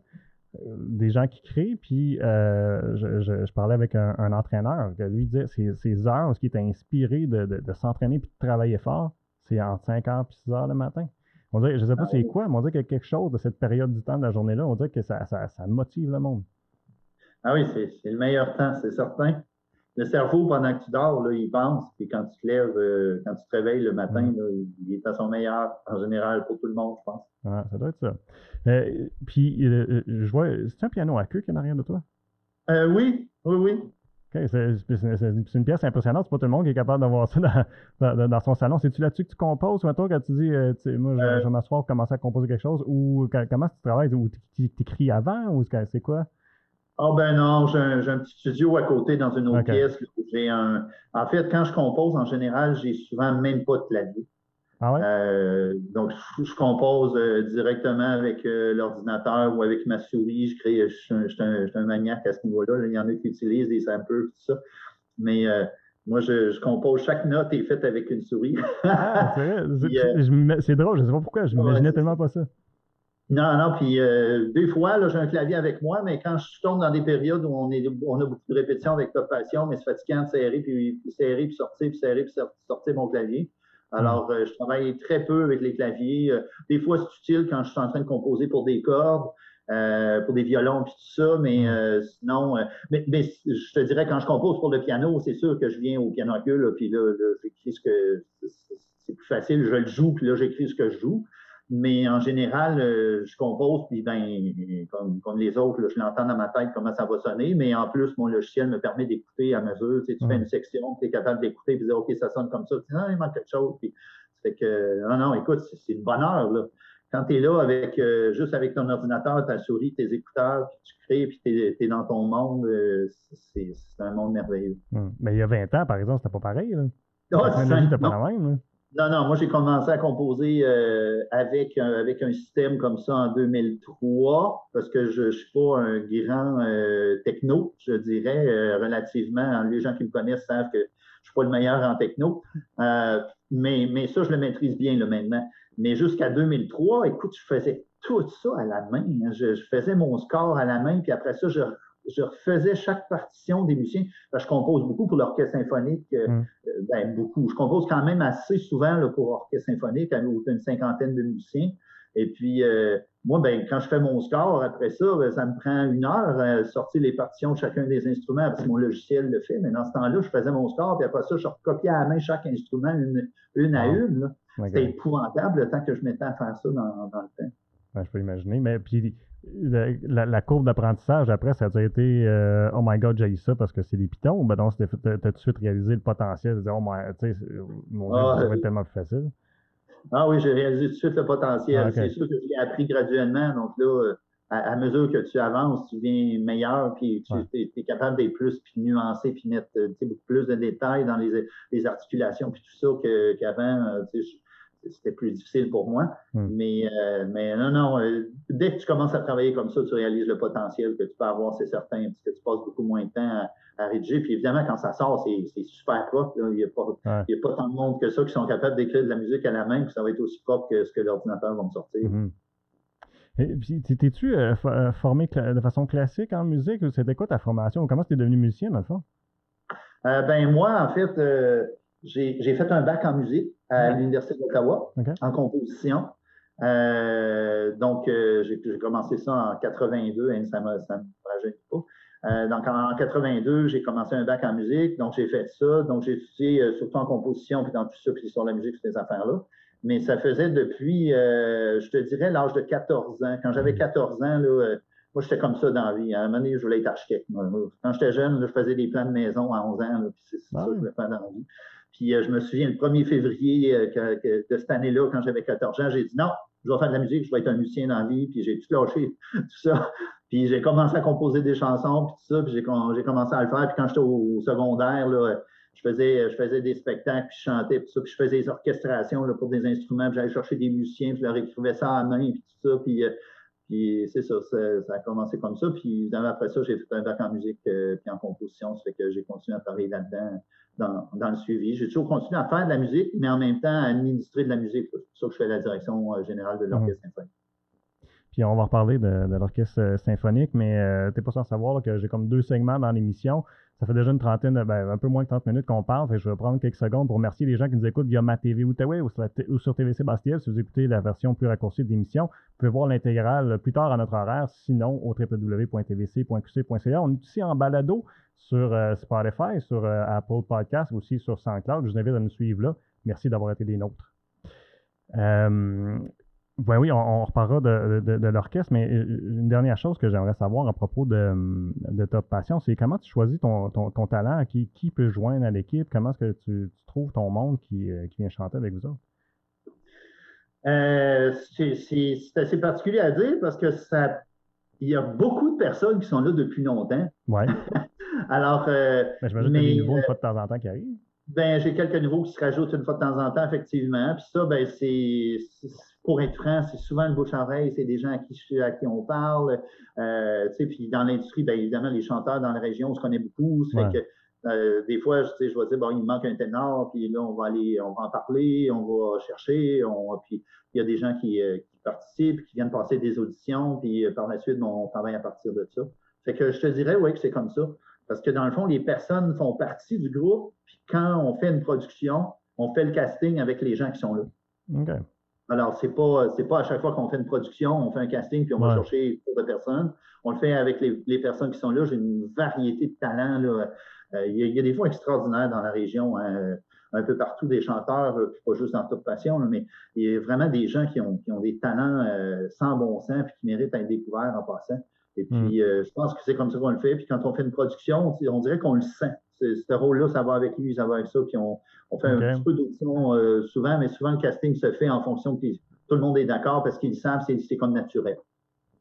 des gens qui créent, puis je, parlais avec un, entraîneur qui lui disait ces, ces heures ce qui est inspiré de, de s'entraîner puis de travailler fort, c'est entre 5 h et 6 h le matin. On dirait, je ne sais pas ah c'est quoi, mais on dirait qu'il y a quelque chose de cette période du temps de la journée-là. On dirait que ça, ça, motive le monde. Ah oui, c'est le meilleur temps, c'est certain. Le cerveau, pendant que tu dors, là, il pense, puis quand tu te lèves, euh, quand tu te réveilles le matin, mm. il est à son meilleur, en général, pour tout le monde, je pense. Ah, ça doit être ça. Euh, puis, euh, je vois, c'est un piano à queue qui est en arrière de toi? oui, oui, oui. C'est une pièce impressionnante. C'est pas tout le monde qui est capable d'avoir ça dans, son salon. C'est-tu là-dessus que tu composes, ou toi, quand tu dis, euh, moi, je, euh. vais m'asseoir commencer à composer quelque chose, ou comment tu travailles, ou tu écris avant, ou c'est quoi? Ah ben non, j'ai un, petit studio à côté dans une autre pièce. J'ai un. En fait, quand je compose, en général, j'ai souvent même pas de clavier. Ah euh, donc, je, compose euh, directement avec euh, l'ordinateur ou avec ma souris. Je crée, je, suis un, maniaque à ce niveau-là. Il y en a qui utilisent des samples, tout ça. Mais moi, je, compose. Chaque note est faite avec une souris. ah, c'est drôle, je ne sais pas pourquoi. Je m'imaginais tellement pas ça. Non, non, puis deux fois, j'ai un clavier avec moi, mais quand je tombe dans des périodes où on, est, on a beaucoup de répétitions avec Top Passion, mais c'est fatigant de serrer, puis, serrer, puis sortir, puis serrer, puis sortir mon clavier. Alors, euh, je travaille très peu avec les claviers. Euh, des fois, c'est utile quand je suis en train de composer pour des cordes, euh, pour des violons, puis tout ça, mais sinon, mais, je te dirais, quand je compose pour le piano, c'est sûr que je viens au piano à queue, là, puis là, j'écris ce que c'est plus facile, je le joue, puis là, j'écris ce que je joue. Mais en général, euh, je compose, puis ben, comme, les autres, je l'entends dans ma tête comment ça va sonner, mais en plus, mon logiciel me permet d'écouter à mesure. Tu, sais, tu fais une section, tu es capable d'écouter, puis dire OK, ça sonne comme ça. Tu dis, non, il manque quelque chose. Puis, fait que, non, non, écoute, c'est une bonne heure. Là. Quand tu es là avec euh, juste avec ton ordinateur, ta souris, tes écouteurs, puis tu crées, puis tu es, dans ton monde, euh, c'est un monde merveilleux. Hum. Mais il y a 20 ans, par exemple, c'était pas pareil. Là. Oh, pas la même. Non, non, moi j'ai commencé à composer euh, avec, un, avec un système comme ça en 2003 parce que je ne suis pas un grand euh, techno, je dirais, euh, relativement. Les gens qui me connaissent savent que je ne suis pas le meilleur en techno. mais, mais ça, je le maîtrise bien maintenant. Mais jusqu'à 2003, écoute, je faisais tout ça à la main. Hein. Je, faisais mon score à la main, puis après ça, je, je refaisais chaque partition des musiciens. je compose beaucoup pour l'orchestre symphonique, euh, mm. euh, ben, beaucoup. Je compose quand même assez souvent là, pour l'orchestre symphonique, avec une cinquantaine de musiciens. Et puis, euh, moi, ben, quand je fais mon score, après ça, ben, ça me prend une heure à sortir les partitions de chacun des instruments, parce que mon logiciel le fait. Mais dans ce temps-là, je faisais mon score, puis après ça, je recopiais à la main chaque instrument une, à une. C'était épouvantable le temps que je mettais à faire ça dans, le temps. je peux imaginer. Mais puis, la, courbe d'apprentissage, après, ça a été euh, Oh my god, j'ai ça parce que c'est des pitons ben non, tu as tout de suite réalisé le potentiel, de dire Oh my, tu sais, mon Dieu, ah, ça va être tellement plus facile. Ah oui, j'ai réalisé tout de suite le potentiel. Ah, c'est sûr que je l'ai appris graduellement. Donc là, à, mesure que tu avances, tu deviens meilleur, puis tu es, capable d'être plus, puis nuancer, puis mettre beaucoup plus de détails dans les, les articulations, puis tout ça qu'avant. Euh, c'était plus difficile pour moi. Hmm. Mais, euh, mais non, non, euh, dès que tu commences à travailler comme ça, tu réalises le potentiel que tu peux avoir, c'est certain, parce que tu passes beaucoup moins de temps à, rédiger. Puis évidemment, quand ça sort, c'est super propre. Il n'y a, pas, a pas tant de monde que ça qui sont capables d'écrire de la musique à la main, puis ça va être aussi propre que ce que l'ordinateur va me sortir. Hmm. T'es-tu euh, formé de façon classique en musique ou c'était quoi ta formation? Comment tu es devenu musicien, dans le fond? ben moi, en fait, j'ai fait un bac en musique à l'Université d'Ottawa en composition. Euh, donc, euh, j'ai commencé ça en 82, et ça ne me, rajeunit pas. Euh, donc, en, 82, j'ai commencé un bac en musique, donc j'ai fait ça. Donc, j'ai étudié surtout en composition, puis dans tout ça, puis sur la musique, ces affaires-là. Mais ça faisait depuis, je te dirais, l'âge de 14 ans. Quand j'avais 14 ans, là, moi, j'étais comme ça dans la vie. À un moment donné, je voulais être architecte. Quand j'étais jeune, je faisais des plans de maison à 11 ans, puis c'est ça que je voulais faire dans la vie. Puis euh, je me souviens, le 1er février euh, de cette année-là, quand j'avais 14 ans, j'ai dit non, je vais faire de la musique, je vais être un musicien dans la vie, puis j'ai tout lâché, tout ça. Puis j'ai commencé à composer des chansons, puis tout ça, puis j'ai commencé à le faire. Puis quand j'étais au, secondaire, là, je faisais, je faisais des spectacles, puis je chantais, puis ça, puis je faisais des orchestrations là, pour des instruments, puis j'allais chercher des musiciens, puis je leur écrivais ça à main, puis tout ça, puis, euh, puis c'est ça, ça, a commencé comme ça. Puis après ça, j'ai fait un bac en musique, puis en composition, ça fait que j'ai continué à travailler là-dedans dans, le suivi. J'ai toujours continué à faire de la musique, mais en même temps à administrer de la musique. C'est pour ça que je fais la direction euh, générale de l'Orchestre mhm. symphonique. Puis on va reparler de, l'Orchestre euh, symphonique, mais euh, tu n'es pas sans savoir que j'ai comme deux segments dans l'émission. Ça fait déjà une trentaine, ben, un peu moins de 30 minutes qu'on parle. je vais prendre quelques secondes pour remercier les gens qui nous écoutent via ma TV Outaouais ou, sur TVC Bastille. Si vous écoutez la version plus raccourcie de l'émission, vous pouvez voir l'intégrale plus tard à notre horaire, sinon au www.tvc.qc.ca. On est ici en balado sur euh, Spotify, sur euh, Apple Podcast, aussi sur SoundCloud. Je vous invite à nous suivre là. Merci d'avoir été des nôtres. Euh, ben oui, on, reparlera de, l'orchestre, mais une dernière chose que j'aimerais savoir à propos de, Top Passion, c'est comment tu choisis ton, talent, qui, qui peut joindre à l'équipe, comment est-ce que tu, trouves ton monde qui, vient chanter avec vous autres? c'est assez particulier à dire parce que ça, il y a beaucoup de personnes qui sont là depuis longtemps. Ouais. Alors. Euh, ben, a des nouveaux une fois de temps en temps qui arrivent. Ben, j'ai quelques nouveaux qui se rajoutent une fois de temps en temps, effectivement. Puis ça, ben, c'est, pour être franc, c'est souvent le bouche à oreille, c'est des gens à qui, à qui on parle. Euh, puis dans l'industrie, bien évidemment, les chanteurs dans la région, on se connaît beaucoup. Ça fait que euh, des fois, je, je vais dire, bon, il manque un ténor, puis là, on va aller, on va en parler, on va chercher. On, puis il y a des gens qui, euh, qui, participent, qui viennent passer des auditions, puis par la suite, on travaille à partir de ça. Fait que je te dirais, oui, que c'est comme ça. Parce que dans le fond, les personnes font partie du groupe, puis quand on fait une production, on fait le casting avec les gens qui sont là. OK. Alors, c'est pas, c'est pas à chaque fois qu'on fait une production, on fait un casting puis on va chercher de personnes. On le fait avec les, personnes qui sont là. J'ai une variété de talents. Là. Euh, il, y a, des fois extraordinaires dans la région, hein, un peu partout, des chanteurs, euh, pas juste dans Top Passion, mais il y a vraiment des gens qui ont, qui ont des talents euh, sans bon sens et qui méritent d'être découverts en passant. Et hmm. puis, euh, je pense que c'est comme ça qu'on le fait. Puis quand on fait une production, on dirait qu'on le sent. Ce rôle-là, ça va avec lui, ça va avec ça. Puis on, fait un petit peu d'audition euh, souvent, mais souvent le casting se fait en fonction que tout le monde est d'accord parce qu'ils savent, c'est comme naturel.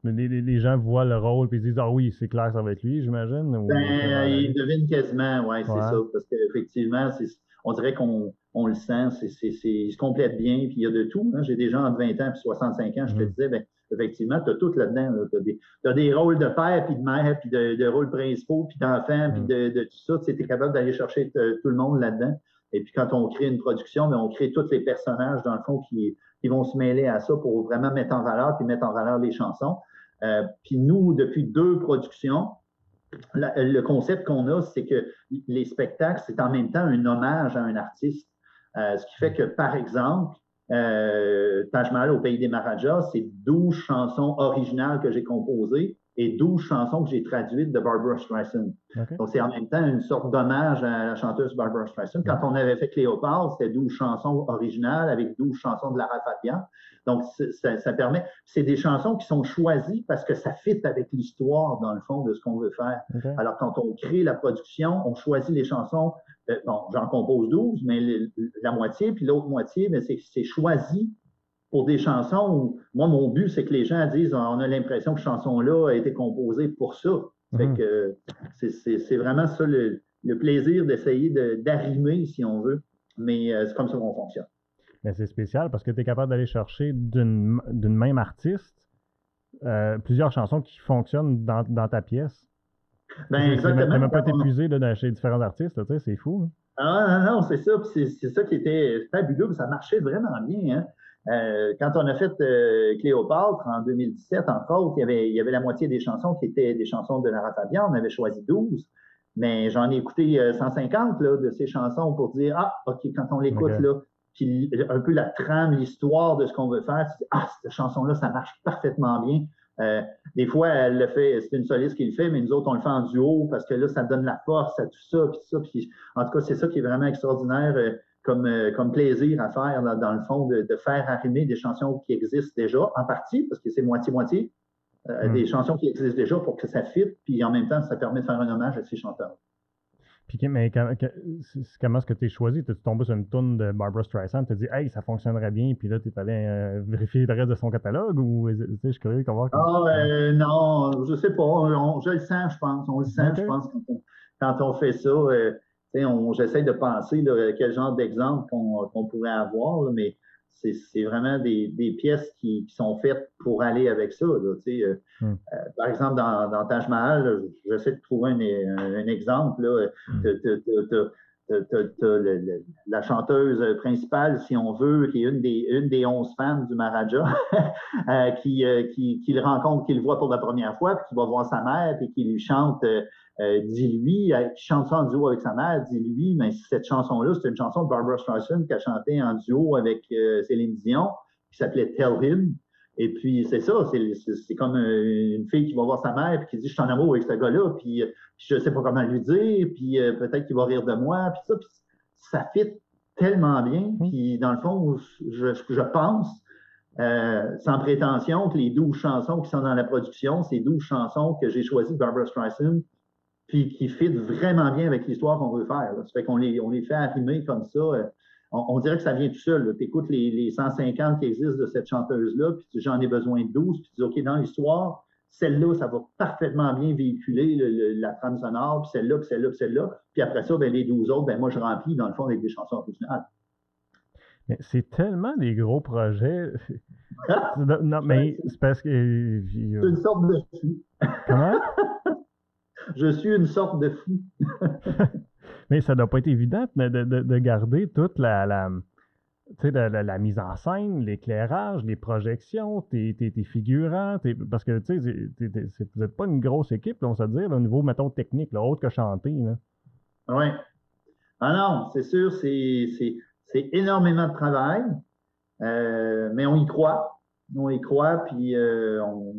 Mais les, gens voient le rôle et ils disent Ah oui, c'est clair, ça va être lui, j'imagine. Ben, ils devinent quasiment, ouais, c'est ça. Parce qu'effectivement, on dirait qu'on le sent, c'est, il se complète bien, puis il y a de tout. Hein. J'ai des gens entre 20 ans et 65 ans, je te hmm. disais, ben, effectivement, tu as tout là-dedans. Tu as, des rôles de père, puis de mère, puis de, rôles principaux, puis d'enfants, puis mm. de, tout ça. Tu es capable d'aller chercher tout le monde là-dedans. Et puis quand on crée une production, mais on crée tous les personnages, dans le fond, qui, qui vont se mêler à ça pour vraiment mettre en valeur, puis mettre en valeur les chansons. Euh, puis nous, depuis deux productions, le concept qu'on a, c'est que les spectacles, c'est en même temps un hommage à un artiste. ce qui fait que, par exemple, euh, Taj Mahal au pays des Maharajas, c'est 12 chansons originales que j'ai composées et 12 chansons que j'ai traduites de Barbara Streisand. Donc, c'est en même temps une sorte d'hommage à la chanteuse Barbara Streisand. Quand on avait fait Cléopâtre, c'était 12 chansons originales avec 12 chansons de Lara Fabian. Donc, ça, permet. C'est des chansons qui sont choisies parce que ça fit avec l'histoire, dans le fond, de ce qu'on veut faire. Alors, quand on crée la production, on choisit les chansons. Euh, bon, j'en compose 12, mais la moitié, puis l'autre moitié, c'est choisi pour des chansons où, moi, mon but, c'est que les gens disent on a l'impression que cette chanson-là a été composée pour ça. Mhm. c'est vraiment ça le, plaisir d'essayer d'arrimer, si on veut. Mais euh, c'est comme ça qu'on fonctionne. Mais c'est spécial parce que tu es capable d'aller chercher d'une même artiste euh, plusieurs chansons qui fonctionnent dans, ta pièce. Ben, exactement. Tu n'as même pas été épuisé chez différents artistes, c'est fou. Hein. Ah non, non, c'est ça. C'est ça qui était fabuleux. Ça marchait vraiment bien. Hein. Euh, quand on a fait euh, Cléopâtre en 2017, entre autres, il y, avait, il y avait la moitié des chansons qui étaient des chansons de Lara Fabian. On avait choisi 12, mais j'en ai écouté 150 là, de ces chansons pour dire Ah, OK, quand on l'écoute, là, puis un peu la trame, l'histoire de ce qu'on veut faire, ah, cette chanson-là, ça marche parfaitement bien. Euh, des fois, elle le fait, c'est une soliste qui le fait, mais nous autres, on le fait en duo parce que là, ça donne la force à tout ça, puis tout ça. En tout cas, c'est ça qui est vraiment extraordinaire euh, comme, euh, comme plaisir à faire, dans, le fond, de, faire arrimer des chansons qui existent déjà, en partie, parce que c'est moitié-moitié, mm. des chansons qui existent déjà pour que ça fitte, puis en même temps, ça permet de faire un hommage à ces chanteurs. Puis, mais comment est-ce que tu es choisi? Tu es tombé sur une tourne de Barbara Streisand, tu as dit, hey, ça fonctionnerait bien, puis là, tu es allé euh, vérifier le reste de son catalogue ou je suis curieux de voir. Ah, euh, non, je sais pas. je le sens, je pense. On le sent, je pense, quand on, fait ça. J'essaie de penser quel genre d'exemple qu'on pourrait avoir, mais c'est vraiment des, pièces qui, sont faites pour aller avec ça. Euh, hmm. euh, par exemple, dans, dans Taj Mahal, j'essaie de trouver un, exemple. Là, la chanteuse principale, si on veut, qui est une des, une des 11 fans du Maharaja, euh, qui, qui, le rencontre, qui le voit pour la première fois, puis qui va voir sa mère, et qui lui chante euh, dis-lui, qui chante ça en duo avec sa mère, dis-lui, mais cette chanson-là, c'est une chanson de Barbara Streisand qui a chanté en duo avec euh, Céline Dion, qui s'appelait Tell Him. Et puis, c'est ça, c'est comme une fille qui va voir sa mère puis qui dit Je suis en amour avec ce gars-là, puis, je ne sais pas comment lui dire, puis euh, peut-être qu'il va rire de moi, puis ça, puis ça fit tellement bien. Puis, dans le fond, je, je pense, sans prétention, que les douze chansons qui sont dans la production, c'est douze chansons que j'ai choisies de Barbara Streisand puis qui fit vraiment bien avec l'histoire qu'on veut faire. Ça fait qu'on les, on les fait arrimer comme ça. Euh, on, dirait que ça vient tout seul. Tu écoutes les, les, 150 qui existent de cette chanteuse-là, puis j'en ai besoin de 12, puis tu dis, OK, dans l'histoire, celle-là, ça va parfaitement bien véhiculer la trame sonore, puis celle-là, puis celle-là, puis celle-là. Puis après ça, ben, les 12 autres, ben, moi, je remplis, dans le fond, avec des chansons originales. Mais c'est tellement des gros projets. non, mais c'est parce que. Euh, c'est une sorte de Comment? je suis une sorte de fou. Mais ça doit pas être évident de, garder toute la, la, la, mise en scène, l'éclairage, les projections, tes, figurants, parce que vous n'êtes pas une grosse équipe, on va dire, au niveau, mettons, technique, autre que chanter. Oui. Ah non, c'est sûr, c'est énormément de travail, euh, mais on y croit. On y croit, puis euh, on,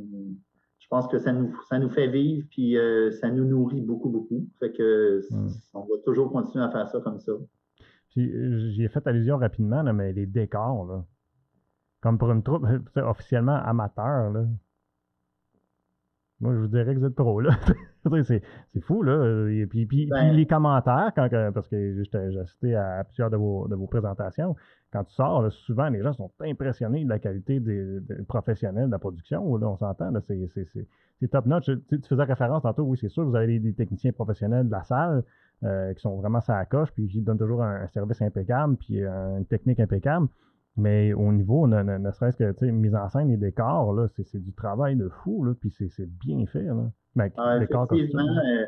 pense que ça nous, ça nous fait vivre, puis euh, ça nous nourrit beaucoup, beaucoup. Fait que hmm. on va toujours continuer à faire ça comme ça. Euh, j'y ai fait allusion rapidement, mais les décors, là, comme pour une troupe officiellement amateur, là, moi, je vous dirais que vous êtes trop, là. c'est, fou, là. Et puis, puis, ben les commentaires, quand, parce que j'ai assisté à plusieurs de vos, de vos présentations, quand tu sors, souvent, les gens sont impressionnés de la qualité des, professionnels de la production. Là, on s'entend, c'est, top notch. Tu, faisais référence tantôt, oui, c'est sûr, vous avez des, techniciens professionnels de la salle euh, qui sont vraiment ça à coche, puis qui donnent toujours un, service impeccable, puis une technique impeccable. Mais au niveau, ne, ne, serait-ce que mise en scène et décors, là, c'est, du travail de fou, là, puis c'est, bien fait. Là. Mais, ah, décors euh,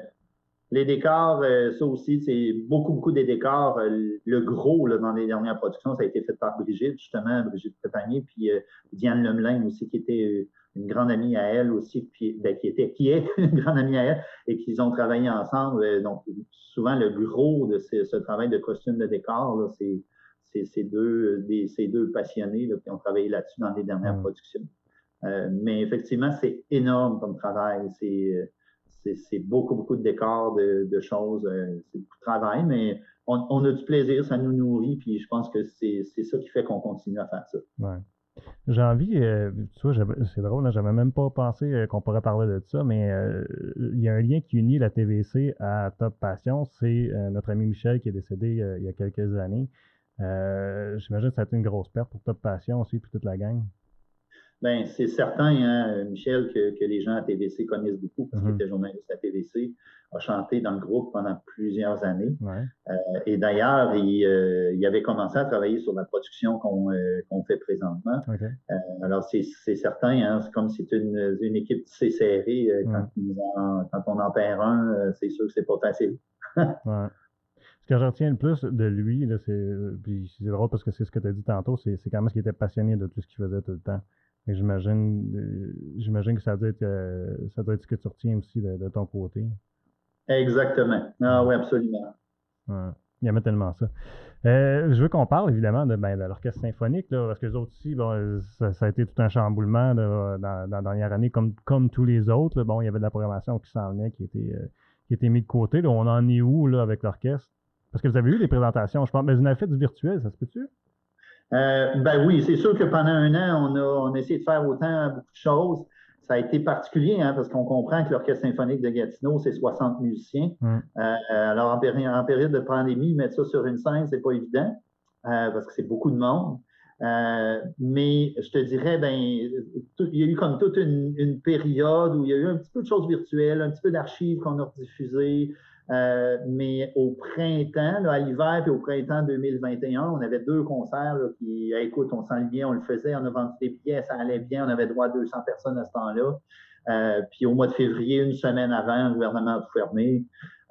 les décors, euh, ça aussi, c'est beaucoup, beaucoup des décors. Euh, le gros, là, dans les dernières productions, ça a été fait par Brigitte, justement, Brigitte Pétanier, puis Diane Lemelin aussi, qui était une grande amie à elle aussi, puis, ben, qui, était, qui est une grande amie à elle, et qu'ils ont travaillé ensemble. Donc, souvent, le gros de ce, travail de costume de décor, c'est ces deux, ces deux passionnés qui ont travaillé là-dessus dans les dernières mm. productions. Euh, mais effectivement, c'est énorme comme travail. C'est beaucoup, beaucoup de décors, de, choses. Euh, c'est beaucoup de travail, mais on, a du plaisir, ça nous nourrit, puis je pense que c'est ça qui fait qu'on continue à faire ça. Ouais. J'ai envie, euh, tu vois, c'est drôle, hein, j'avais même pas pensé qu'on pourrait parler de ça, mais il y a un lien qui unit la TVC à Top Passion, c'est notre ami Michel qui est décédé il y a quelques années. J'imagine que ça a été une grosse perte pour Top Passion aussi, puis toute la gang. Ben, c'est certain, hein, Michel, que, que, les gens à TVC connaissent beaucoup parce qu'il mm-hmm. était journaliste à TVC, a chanté dans le groupe pendant plusieurs années. Euh, et d'ailleurs, il, euh, il, avait commencé à travailler sur la production qu'on euh, fait présentement. Euh, alors, c'est certain, hein, c'est comme si c'est une, une, équipe tissée serrée. Quand, quand, on en perd un, c'est sûr que c'est pas facile. ouais. Ce que je retiens le plus de lui, c'est drôle parce que c'est ce que tu as dit tantôt, c'est quand même ce qu'il était passionné de tout ce qu'il faisait tout le temps. J'imagine, euh, j'imagine que ça doit, être, euh, ça doit être ce que tu retiens aussi de, ton côté. Exactement. Ah oui, absolument. Il y avait tellement ça. Euh, je veux qu'on parle évidemment de, ben, l'orchestre symphonique, parce que les autres aussi, bon, ça, a été tout un chamboulement dans, la dernière année, comme, comme tous les autres. Bon, il y avait de la programmation qui s'en venait, qui était, qui était mise de côté. on en est où là, avec l'orchestre? Parce que vous avez eu les présentations, je pense, mais vous en avez fait du virtuel, ça se peut-tu? Euh, ben oui, c'est sûr que pendant un an, on a, on a essayé de faire autant beaucoup de choses. Ça a été particulier hein, parce qu'on comprend que l'Orchestre symphonique de Gatineau, c'est 60 musiciens. Mm. Euh, alors, en, en, période de pandémie, mettre ça sur une scène, c'est pas évident euh, parce que c'est beaucoup de monde. Euh, mais je te dirais, ben, il y a eu comme toute une, une, période où il y a eu un petit peu de choses virtuelles, un petit peu d'archives qu'on a diffusées, euh, mais au printemps, à l'hiver et au printemps 2021, on avait deux concerts qui, écoute, on sent bien, on le faisait, on a vendu des billets, ça allait bien, on avait droit à 200 personnes à ce temps-là. Euh, puis au mois de février, une semaine avant, le gouvernement a tout fermé.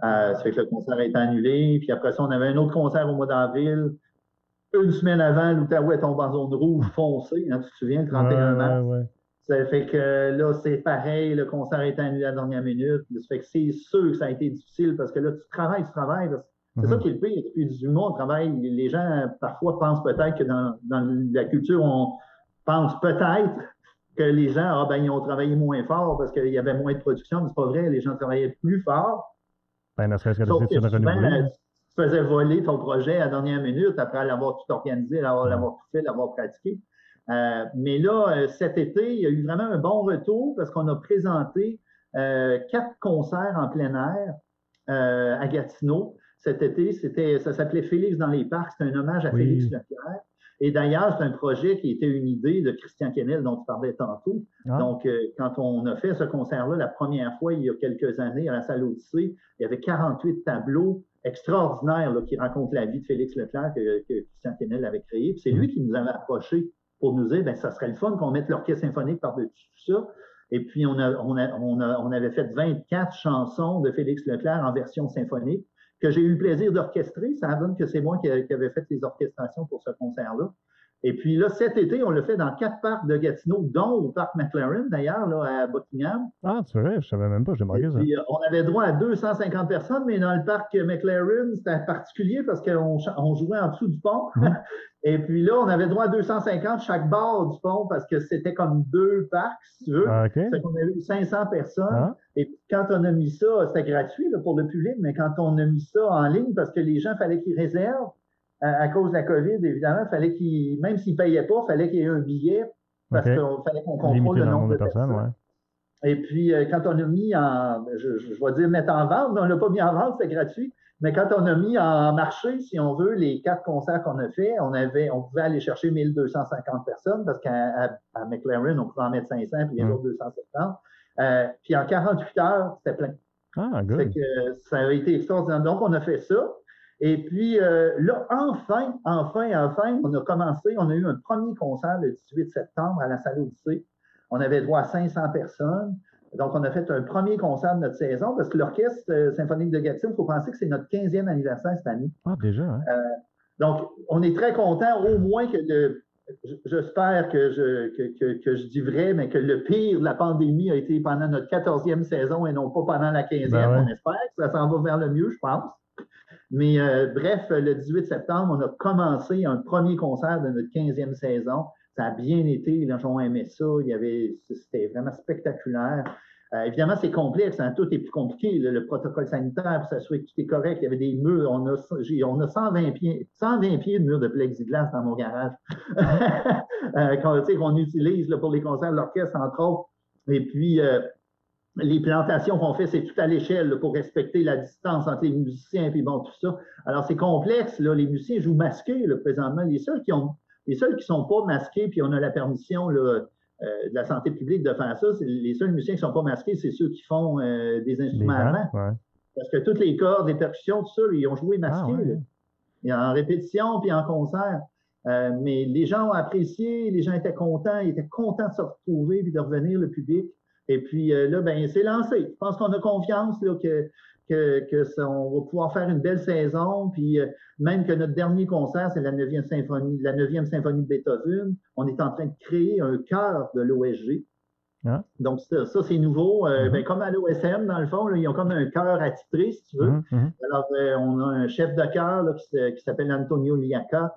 Euh, ça fait que le concert a été annulé. Puis après ça, on avait un autre concert au mois d'avril. Une semaine avant, l'Outaouais tombe en zone rouge foncée. Hein, tu te souviens, le 31 mars? Ça fait que là, c'est pareil, le concert est annulé à la dernière minute. Ça fait que c'est sûr que ça a été difficile parce que là, tu travailles, tu travailles. C'est ça mhm. qui est le pire. Depuis du mois, on travaille. Les gens, parfois, pensent peut-être que dans, la culture, on pense peut-être que les gens, ah ben, ils ont travaillé moins fort parce qu'il y avait moins de production. Mais c'est pas vrai. Les gens travaillaient plus fort. Ben, ne serait-ce que de Tu faisais voler ton projet à la dernière minute après l'avoir tout organisé, l'avoir tout fait, l'avoir pratiqué. Euh, mais là, euh, cet été, il y a eu vraiment un bon retour parce qu'on a présenté euh, quatre concerts en plein air à Gatineau. Cet été, c'était, ça s'appelait Félix dans les parcs. C'est un hommage à Félix Leclerc. Et d'ailleurs, c'est un projet qui était une idée de Christian Kennel dont tu parlais tantôt. Ah. Donc, quand on a fait ce concert-là la première fois, il y a quelques années, à la salle Odyssée, il y avait 48 tableaux extraordinaires qui racontent la vie de Félix Leclerc que, Christian Kennel avait créé. c'est lui qui nous avait approchés pour nous dire, ben, ça serait le fun qu'on mette l'orchestre symphonique par-dessus tout ça. Et puis, on, avait fait 24 chansons de Félix Leclerc en version symphonique que j'ai eu le plaisir d'orchestrer. Ça donne que c'est moi qui, qui avais fait les orchestrations pour ce concert-là. Et puis là, cet été, on l'a fait dans quatre parcs de Gatineau, dont au parc McLaren, d'ailleurs, là, à Buckingham. Ah, tu vrai, je savais même pas, j'ai marqué ça. Puis, euh, on avait droit à 250 personnes, mais dans le parc McLaren, c'était particulier parce qu'on on jouait en dessous du pont. Hum. Et puis là, on avait droit à 250 chaque bord du pont parce que c'était comme deux parcs, si tu veux. Ah, C'est qu'on avait eu 500 personnes. Ah. Et puis quand on a mis ça, c'était gratuit là, pour le public, mais quand on a mis ça en ligne, parce que les gens, fallait qu'ils réservent, à, cause de la COVID, évidemment, fallait qu'il, même s'ils ne payaient pas, il fallait qu'il y ait un billet parce qu'il fallait qu'on contrôle le nombre de personnes. Et puis, euh, quand on a mis en, je, je, vais dire mettre en vente, mais on ne l'a pas mis en vente, c'était gratuit. Mais quand on a mis en marché, si on veut, les quatre concerts qu'on a fait, on avait, on pouvait aller chercher 1250 personnes parce qu'à à, McLaren, on pouvait en mettre 500 puis les mm. autres 250. Euh, puis en 48 heures, c'était plein. Ah, good. Fait que ça a été extraordinaire. Donc, on a fait ça. Et puis euh, là, enfin, enfin, enfin, on a commencé, on a eu un premier concert le 18 septembre à la salle Odyssée. On avait droit à 500 personnes. Donc, on a fait un premier concert de notre saison parce que l'Orchestre euh, symphonique de Gatineau, il faut penser que c'est notre 15e anniversaire cette année. Ah, déjà, hein? euh, donc, on est très content au moins que de, j'espère que je, que, je dis vrai, mais que le pire de la pandémie a été pendant notre 14e saison et non pas pendant la 15e. Ben On espère que ça s'en va vers le mieux, je pense. Mais euh, bref, le 18 septembre, on a commencé un premier concert de notre 15e saison. Ça a bien été, les gens aimé ça. Il y avait, c'était vraiment spectaculaire. Euh, évidemment, c'est complexe, hein, tout est plus compliqué. Le, protocole sanitaire, pour s'assurer que tout est correct. Il y avait des murs. On a, on a 120, pieds, 120 pieds de murs de plexiglas dans mon garage euh, qu'on utilise pour les concerts de l'orchestre, entre autres. Et puis, euh, les plantations qu'on fait, c'est tout à l'échelle pour respecter la distance entre les musiciens et bon, tout ça. Alors, c'est complexe. Là. Les musiciens jouent masqués là, présentement. Les seuls qui ont les seuls qui ne sont pas masqués, puis on a la permission là, euh, de la santé publique de faire ça. Les seuls musiciens qui ne sont pas masqués, c'est ceux qui font euh, des instruments avant. Parce que toutes les cordes, les percussions, tout ça, ils ont joué ah, masqués. En répétition puis en concert. Euh, mais les gens ont apprécié, les gens étaient contents, ils étaient contents de se retrouver puis de revenir, le public. Et puis là, ben, c'est lancé. Je pense qu'on a confiance là, que que, que on va pouvoir faire une belle saison, puis euh, même que notre dernier concert, c'est la 9e symphonie, la 9e symphonie de Beethoven. On est en train de créer un chœur de l'OSG. Ah. Donc, ça, c'est nouveau. Euh, mm-hmm. ben, comme à l'OSM, dans le fond, ils ont comme un chœur attitré, si tu veux. Mm-hmm, mm-hmm. Alors, euh, on a un chef de chœur qui, qui s'appelle Antonio Liaca,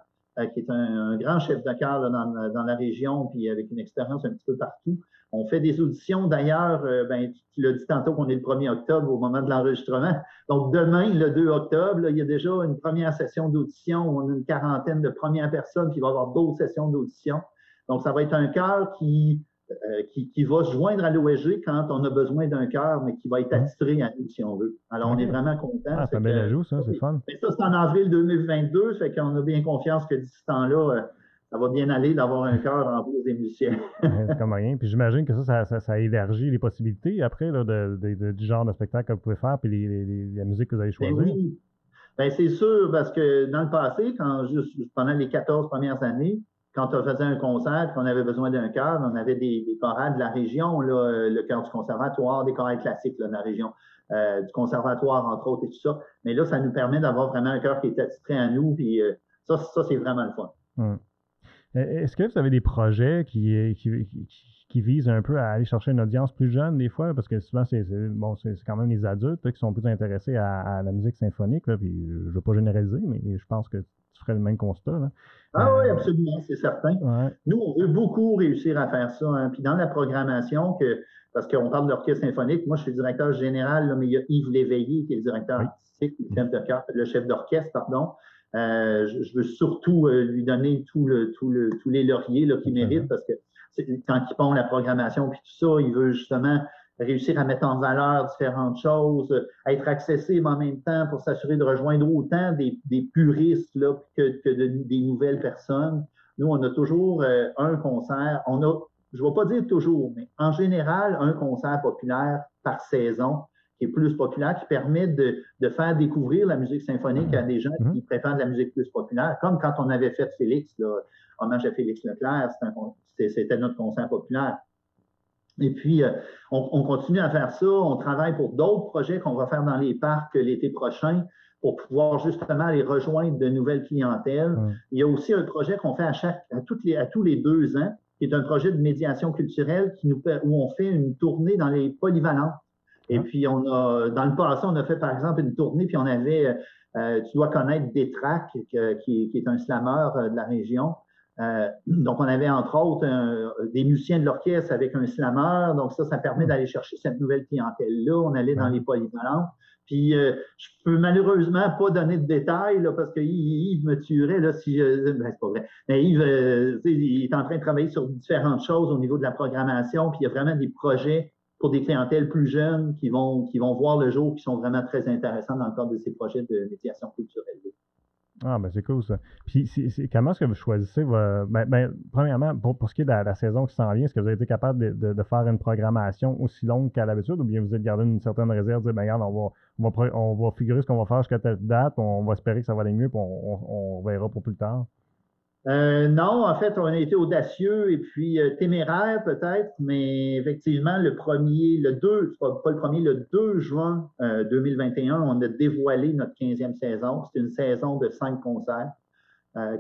qui est un, grand chef de dans, la région, puis avec une expérience un petit peu partout. On fait des auditions. D'ailleurs, euh, ben, tu l'as dit tantôt qu'on est le 1er octobre au moment de l'enregistrement. Donc, demain, le 2 octobre, il y a déjà une première session d'audition. On a une quarantaine de premières personnes qui vont avoir d'autres sessions d'audition. Donc, ça va être un cœur qui, euh, qui, va se joindre à l'OSG quand on a besoin d'un cœur, mais qui va être attiré à nous si on veut. Alors, on est vraiment content. Ah, c'est un bel ajout, ça, c'est fun. Mais ça, c'est en avril 2022, ça fait qu'on a bien confiance que d'ici ce temps-là, euh, ça va bien aller d'avoir un cœur en plus des musiciens. c'est comme rien. Puis j'imagine que ça ça, ça, élargit les possibilités après là, de, du genre de spectacle que vous pouvez faire puis les, la musique que vous allez choisir. Ben oui. Ben, c'est sûr, parce que dans le passé, quand juste pendant les 14 premières années, quand on faisait un concert, qu'on avait besoin d'un chœur, on avait des, chorales de la région, là, le chœur du conservatoire, des chorales classiques de la région, euh, du conservatoire, entre autres, et tout ça. Mais là, ça nous permet d'avoir vraiment un chœur qui est attitré à nous, puis euh, ça, ça c'est vraiment le fun. Hum. Est-ce que vous avez des projets qui, visent un peu à aller chercher une audience plus jeune des fois? Parce que souvent, c'est bon, quand même les adultes qui sont plus intéressés à, la musique symphonique. Puis je ne veux pas généraliser, mais je pense que tu ferais le même constat. Là. Ah oui, euh, absolument, c'est certain. Nous, on veut beaucoup réussir à faire ça. Hein. Puis dans la programmation, que, parce qu'on parle de l'orchestre symphonique, moi je suis directeur général, mais il y a Yves Léveillé qui est le directeur artistique, le chef, le chef d'orchestre, pardon. Euh, je, veux surtout euh, lui donner tout le, tout le, tous les lauriers qu'il mérite parce que quand il pond la programmation puis tout ça, il veut justement réussir à mettre en valeur différentes choses, être accessible en même temps pour s'assurer de rejoindre autant des, des puristes là, que, que de, des nouvelles personnes. Nous, on a toujours euh, un concert. On a, je ne vais pas dire toujours, mais en général, un concert populaire par saison qui est plus populaire, qui permet de, de, faire découvrir la musique symphonique à des gens qui mhm. préfèrent de la musique plus populaire, comme quand on avait fait Félix, là, hommage à Félix Leclerc, c'était notre concert populaire. Et puis, euh, on, on, continue à faire ça. On travaille pour d'autres projets qu'on va faire dans les parcs l'été prochain pour pouvoir justement aller rejoindre de nouvelles clientèles. Il y a aussi un projet qu'on fait à, chaque, à, toutes les, à tous les deux ans, qui est un projet de médiation culturelle qui nous, où on fait une tournée dans les polyvalentes. Et puis, on a, dans le passé, on a fait, par exemple, une tournée, puis on avait, euh, tu dois connaître Détrac, qui, qui, est un slammer euh, de la région. Euh, donc, on avait, entre autres, des musiciens de l'orchestre avec un slammer. Donc, ça, ça permet d'aller chercher cette nouvelle clientèle-là. On allait dans les polyvalentes. Puis, euh, je peux malheureusement pas donner de détails là, parce que Yves me tuerait là, si je. Ben, c'est pas vrai. Mais Yves, il est en train de travailler sur différentes choses au niveau de la programmation. Puis, il y a vraiment des projets pour des clientèles plus jeunes qui vont, qui vont voir le jour, qui sont vraiment très intéressants dans le cadre de ces projets de médiation culturelle. Ah, ben c'est cool ça. Puis comment est-ce que vous choisissez ben, ben, premièrement, pour, pour, ce qui est de la, saison qui s'en vient, est-ce que vous avez été capable de, de, faire une programmation aussi longue qu'à l'habitude ou bien vous êtes gardé une certaine réserve, dire, ben regarde, on va, on va, on va figurer ce qu'on va faire jusqu'à telle date, on va espérer que ça va aller mieux, puis on, on verra pour plus tard? Euh, non, en fait, on a été audacieux et puis euh, téméraire peut-être, mais effectivement, le premier, le 2, pas, pas le premier, le 2 juin 2021, euh, on a dévoilé notre 15e saison. C'est une saison de cinq concerts.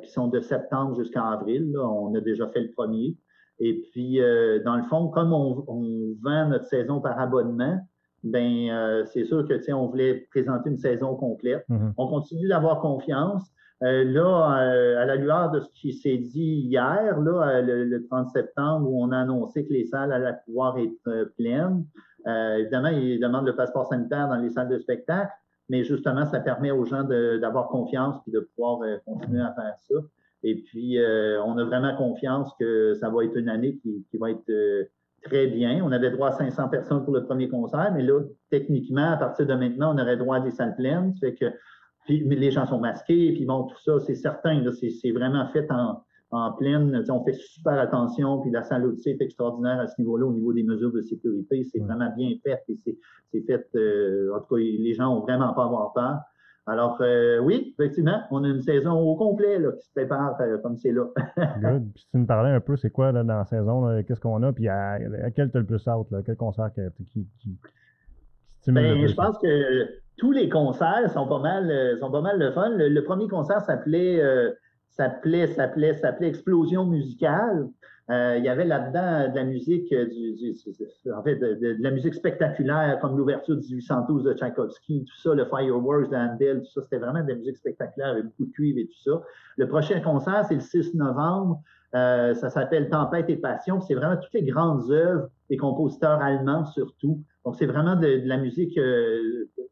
qui sont de septembre jusqu'à avril. On a déjà fait le premier. Et puis, dans le fond, comme on, vend notre saison par abonnement, ben c'est sûr que on voulait présenter une saison complète. Mm-hmm. On continue d'avoir confiance. Euh, là, euh, à la lueur de ce qui s'est dit hier, là, euh, le, 30 septembre, où on a annoncé que les salles allaient pouvoir être pleines, évidemment, ils demandent le passeport sanitaire dans les salles de spectacle, mais justement, ça permet aux gens d'avoir confiance et de pouvoir continuer à faire ça. Et puis, on a vraiment confiance que ça va être une année qui, qui va être très bien. On avait droit à 500 personnes pour le premier concert, mais là, techniquement, à partir de maintenant, on aurait droit à des salles pleines. Ça fait que puis les gens sont masqués, puis bon, tout ça, c'est certain, c'est vraiment fait en, en pleine. On fait super attention, puis la salle est extraordinaire à ce niveau-là, au niveau des mesures de sécurité. C'est vraiment bien fait et c'est fait. Euh, en tout cas, les gens ont vraiment pas à avoir peur. Alors, euh, oui, effectivement, on a une saison au complet là, qui se prépare euh, comme c'est là. Good. Puis tu me parlais un peu, c'est quoi là, dans la saison, qu'est-ce qu'on a, puis à, quel tu le plus out, là, quel concert qui, qui, ben, Je pense que tous les concerts sont pas mal, euh, sont pas mal le fun. Le, premier concert s'appelait, euh, s'appelait, s'appelait, s'appelait Explosion musicale. Euh, il y avait là-dedans de la musique, en fait, de, la musique spectaculaire, comme l'ouverture du 1812 de Tchaïkovski, tout ça, le Fireworks de Handel, tout ça, c'était vraiment de la musique spectaculaire avec beaucoup de cuivre et tout ça. Le prochain concert, c'est le 6 novembre. Ça s'appelle Tempête et Passion. C'est vraiment toutes les grandes œuvres des compositeurs allemands surtout. Donc, c'est vraiment de, la musique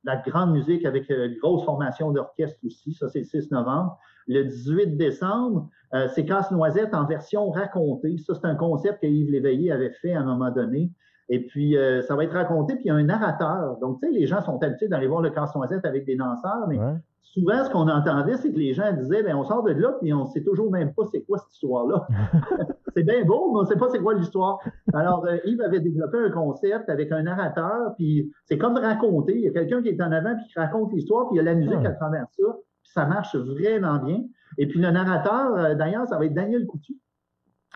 la grande musique avec euh, grosse formation d'orchestre aussi. Ça, c'est le 6 novembre. Le 18 décembre, euh, c'est Casse-Noisette en version racontée. Ça, c'est un concept que Yves Léveillé avait fait à un moment donné. Et puis, euh, ça va être raconté, puis il y a un narrateur. Donc, tu sais, les gens sont habitués d'aller voir le casse-noisette avec des danseurs, mais souvent, ce qu'on entendait, c'est que les gens disaient, bien, on sort de là, puis on sait toujours même pas c'est quoi cette histoire-là. c'est bien beau, mais on ne sait pas c'est quoi l'histoire. Alors, euh, Yves avait développé un concept avec un narrateur, puis c'est comme raconter. Il y a quelqu'un qui est en avant, puis qui raconte l'histoire, puis il y a la musique à travers ça, puis ça marche vraiment bien. Et puis le narrateur, euh, d'ailleurs, ça va être Daniel Coutu.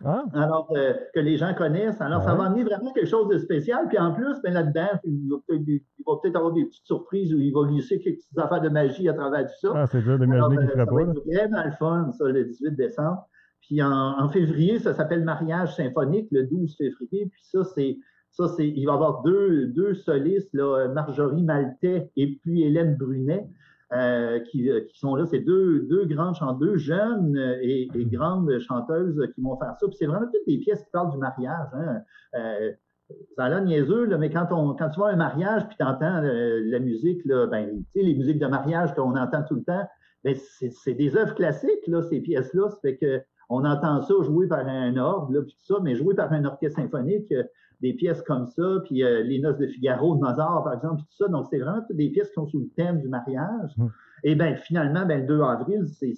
Ah. Alors, euh, que les gens connaissent. Alors, ça va amener vraiment quelque chose de spécial. Puis en plus, ben, là-dedans, il va peut-être avoir des petites surprises où il va glisser quelques petites affaires de magie à travers tout ça. Ah, c'est dur d'imaginer qu'il ne ferait pas. C'est vraiment le fun, ça, le 18 décembre. Puis en, février, ça s'appelle Mariage symphonique, le 12 février. Puis ça, c'est. Ça, c'est, il va y avoir deux, deux solistes, là, Marjorie Maltais et puis Hélène Brunet. Euh, qui, euh, qui, sont là. C'est deux, deux grandes chanteuses, jeunes et, et, grandes chanteuses qui vont faire ça. Puis c'est vraiment toutes des pièces qui parlent du mariage. Hein. Euh, ça a l'air niaiseux, là, mais quand, on, quand tu vois un mariage puis tu entends la musique, là, ben, les musiques de mariage qu'on entend tout le temps, ben, c'est des œuvres classiques, là, ces pièces-là. Ça fait que on entend ça joué par un ordre, là, puis tout ça, mais joué par un orchestre symphonique, des pièces comme ça, puis euh, les Noces de Figaro de Mozart, par exemple, puis tout ça. Donc, c'est vraiment toutes des pièces qui sont sous le thème du mariage. Mmh. Et bien, finalement, ben, le 2 avril, c'est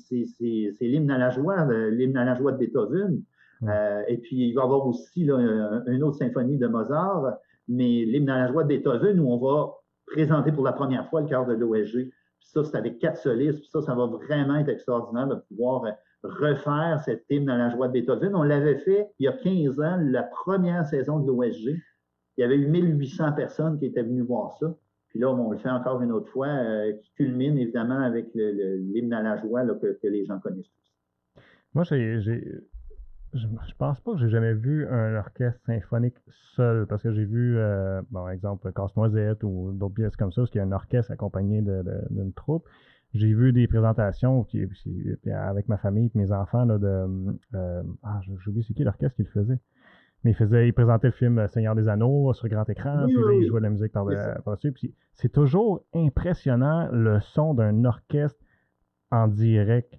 l'hymne à la joie, l'hymne à la joie de Beethoven. Mmh. Euh, et puis, il va y avoir aussi là, une autre symphonie de Mozart, mais l'hymne à la joie de Beethoven, où on va présenter pour la première fois le cœur de l'OSG. Puis ça, c'est avec quatre solistes. Puis ça, ça va vraiment être extraordinaire de pouvoir euh, refaire cette hymne à la joie de Beethoven. On l'avait fait il y a 15 ans, la première saison de l'OSG. Il y avait eu 1800 personnes qui étaient venues voir ça. Puis là, on le fait encore une autre fois, euh, qui culmine évidemment avec l'hymne à la joie que, les gens connaissent tous. Moi, je, pense pas que j'ai jamais vu un orchestre symphonique seul, parce que j'ai vu, euh, bon, exemple, Casse-Noisette ou d'autres pièces comme ça, parce qu'il y a un orchestre accompagné d'une troupe. J'ai vu des présentations qui, avec ma famille et mes enfants là, de. Euh, ah, j'ai oublié c'est qui l'orchestre qui le faisait. Mais il faisait, il présentait le film Seigneur des Anneaux sur grand écran, puis là, il jouait de la musique par-dessus. C'est toujours impressionnant le son d'un orchestre en direct.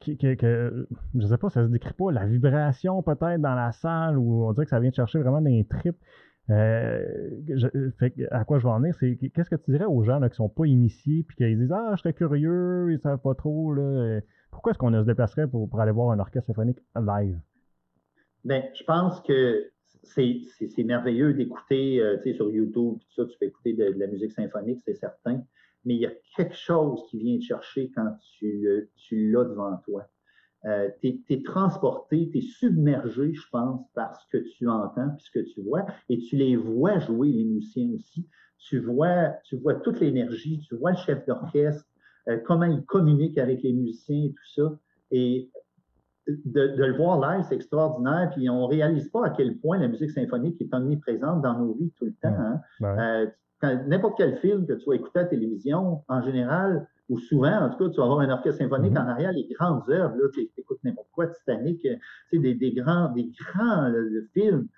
Qui, que, je sais pas, ça se décrit pas. La vibration peut-être dans la salle, où on dirait que ça vient chercher vraiment des tripes. Euh, à quoi je veux en venir, c'est qu'est-ce que tu dirais aux gens qui ne sont pas initiés puis qui disent Ah, je serais curieux, ils savent pas trop. Là. Euh, pourquoi est-ce qu'on se déplacerait pour, aller voir un orchestre symphonique live? Bien, je pense que c'est merveilleux d'écouter euh, sur YouTube, tout ça, tu peux écouter de, la musique symphonique, c'est certain. Mais il y a quelque chose qui vient te chercher quand tu, tu l'as devant toi. Euh, tu es, transporté, tu es submergé, je pense, par ce que tu entends puis ce que tu vois. Et tu les vois jouer, les musiciens aussi. Tu vois, tu vois toute l'énergie, tu vois le chef d'orchestre, euh, comment il communique avec les musiciens et tout ça. Et de, le voir live, c'est extraordinaire. Puis on ne réalise pas à quel point la musique symphonique est omniprésente dans nos vies tout le temps. Hein. Euh, n'importe quel film que tu vas écouter à la télévision, en général, ou souvent, en tout cas, tu vas avoir un orchestre symphonique mm-hmm. en arrière, les grandes œuvres, là, tu écoutes n'importe quoi, Titanic, euh, des, des, grands, des grands films.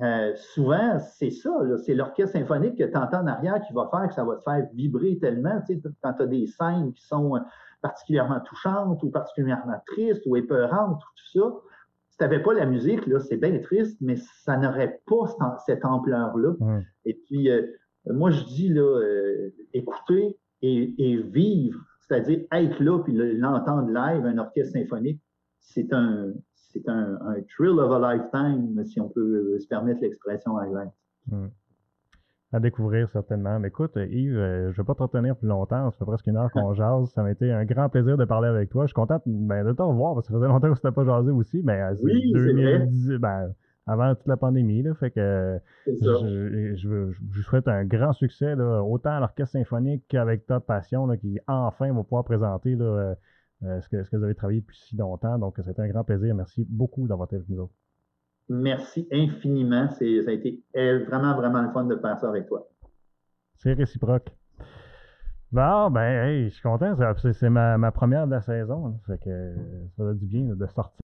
Euh, souvent, c'est ça, c'est l'orchestre symphonique que tu entends en arrière qui va faire que ça va te faire vibrer tellement. Quand tu as des scènes qui sont particulièrement touchantes ou particulièrement tristes ou épeurantes, tout ça, si tu n'avais pas la musique, là, c'est bien triste, mais ça n'aurait pas cette ampleur-là. Et puis, euh, moi, je dis, là, euh, écouter et, vivre, c'est-à-dire être là puis l'entendre live, un orchestre symphonique, c'est un, c'est un, thrill of a lifetime, si on peut se permettre l'expression anglaise à découvrir certainement. Mais écoute, Yves, euh, je ne vais pas te retenir plus longtemps. Ça fait presque une heure qu'on jase. Ça m'a été un grand plaisir de parler avec toi. Je suis content ben, de te revoir parce que ça faisait longtemps que tu n'as pas jasé aussi. Mais euh, oui, 2010, ben, avant toute la pandémie. Là, fait que je, je, souhaite un grand succès, là, autant à l'Orchestre symphonique qu'avec Top Passion, là, qui enfin va pouvoir présenter là, euh, ce, que, ce, que, vous avez travaillé depuis si longtemps. Donc, c'était un grand plaisir. Merci beaucoup d'avoir été avec nous Merci infiniment. Ça a été euh, vraiment, vraiment le fun de faire ça avec toi. C'est réciproque. Bon, ben, je suis content. C'est ma, première de la saison. Fait que ça va du bien de sortir.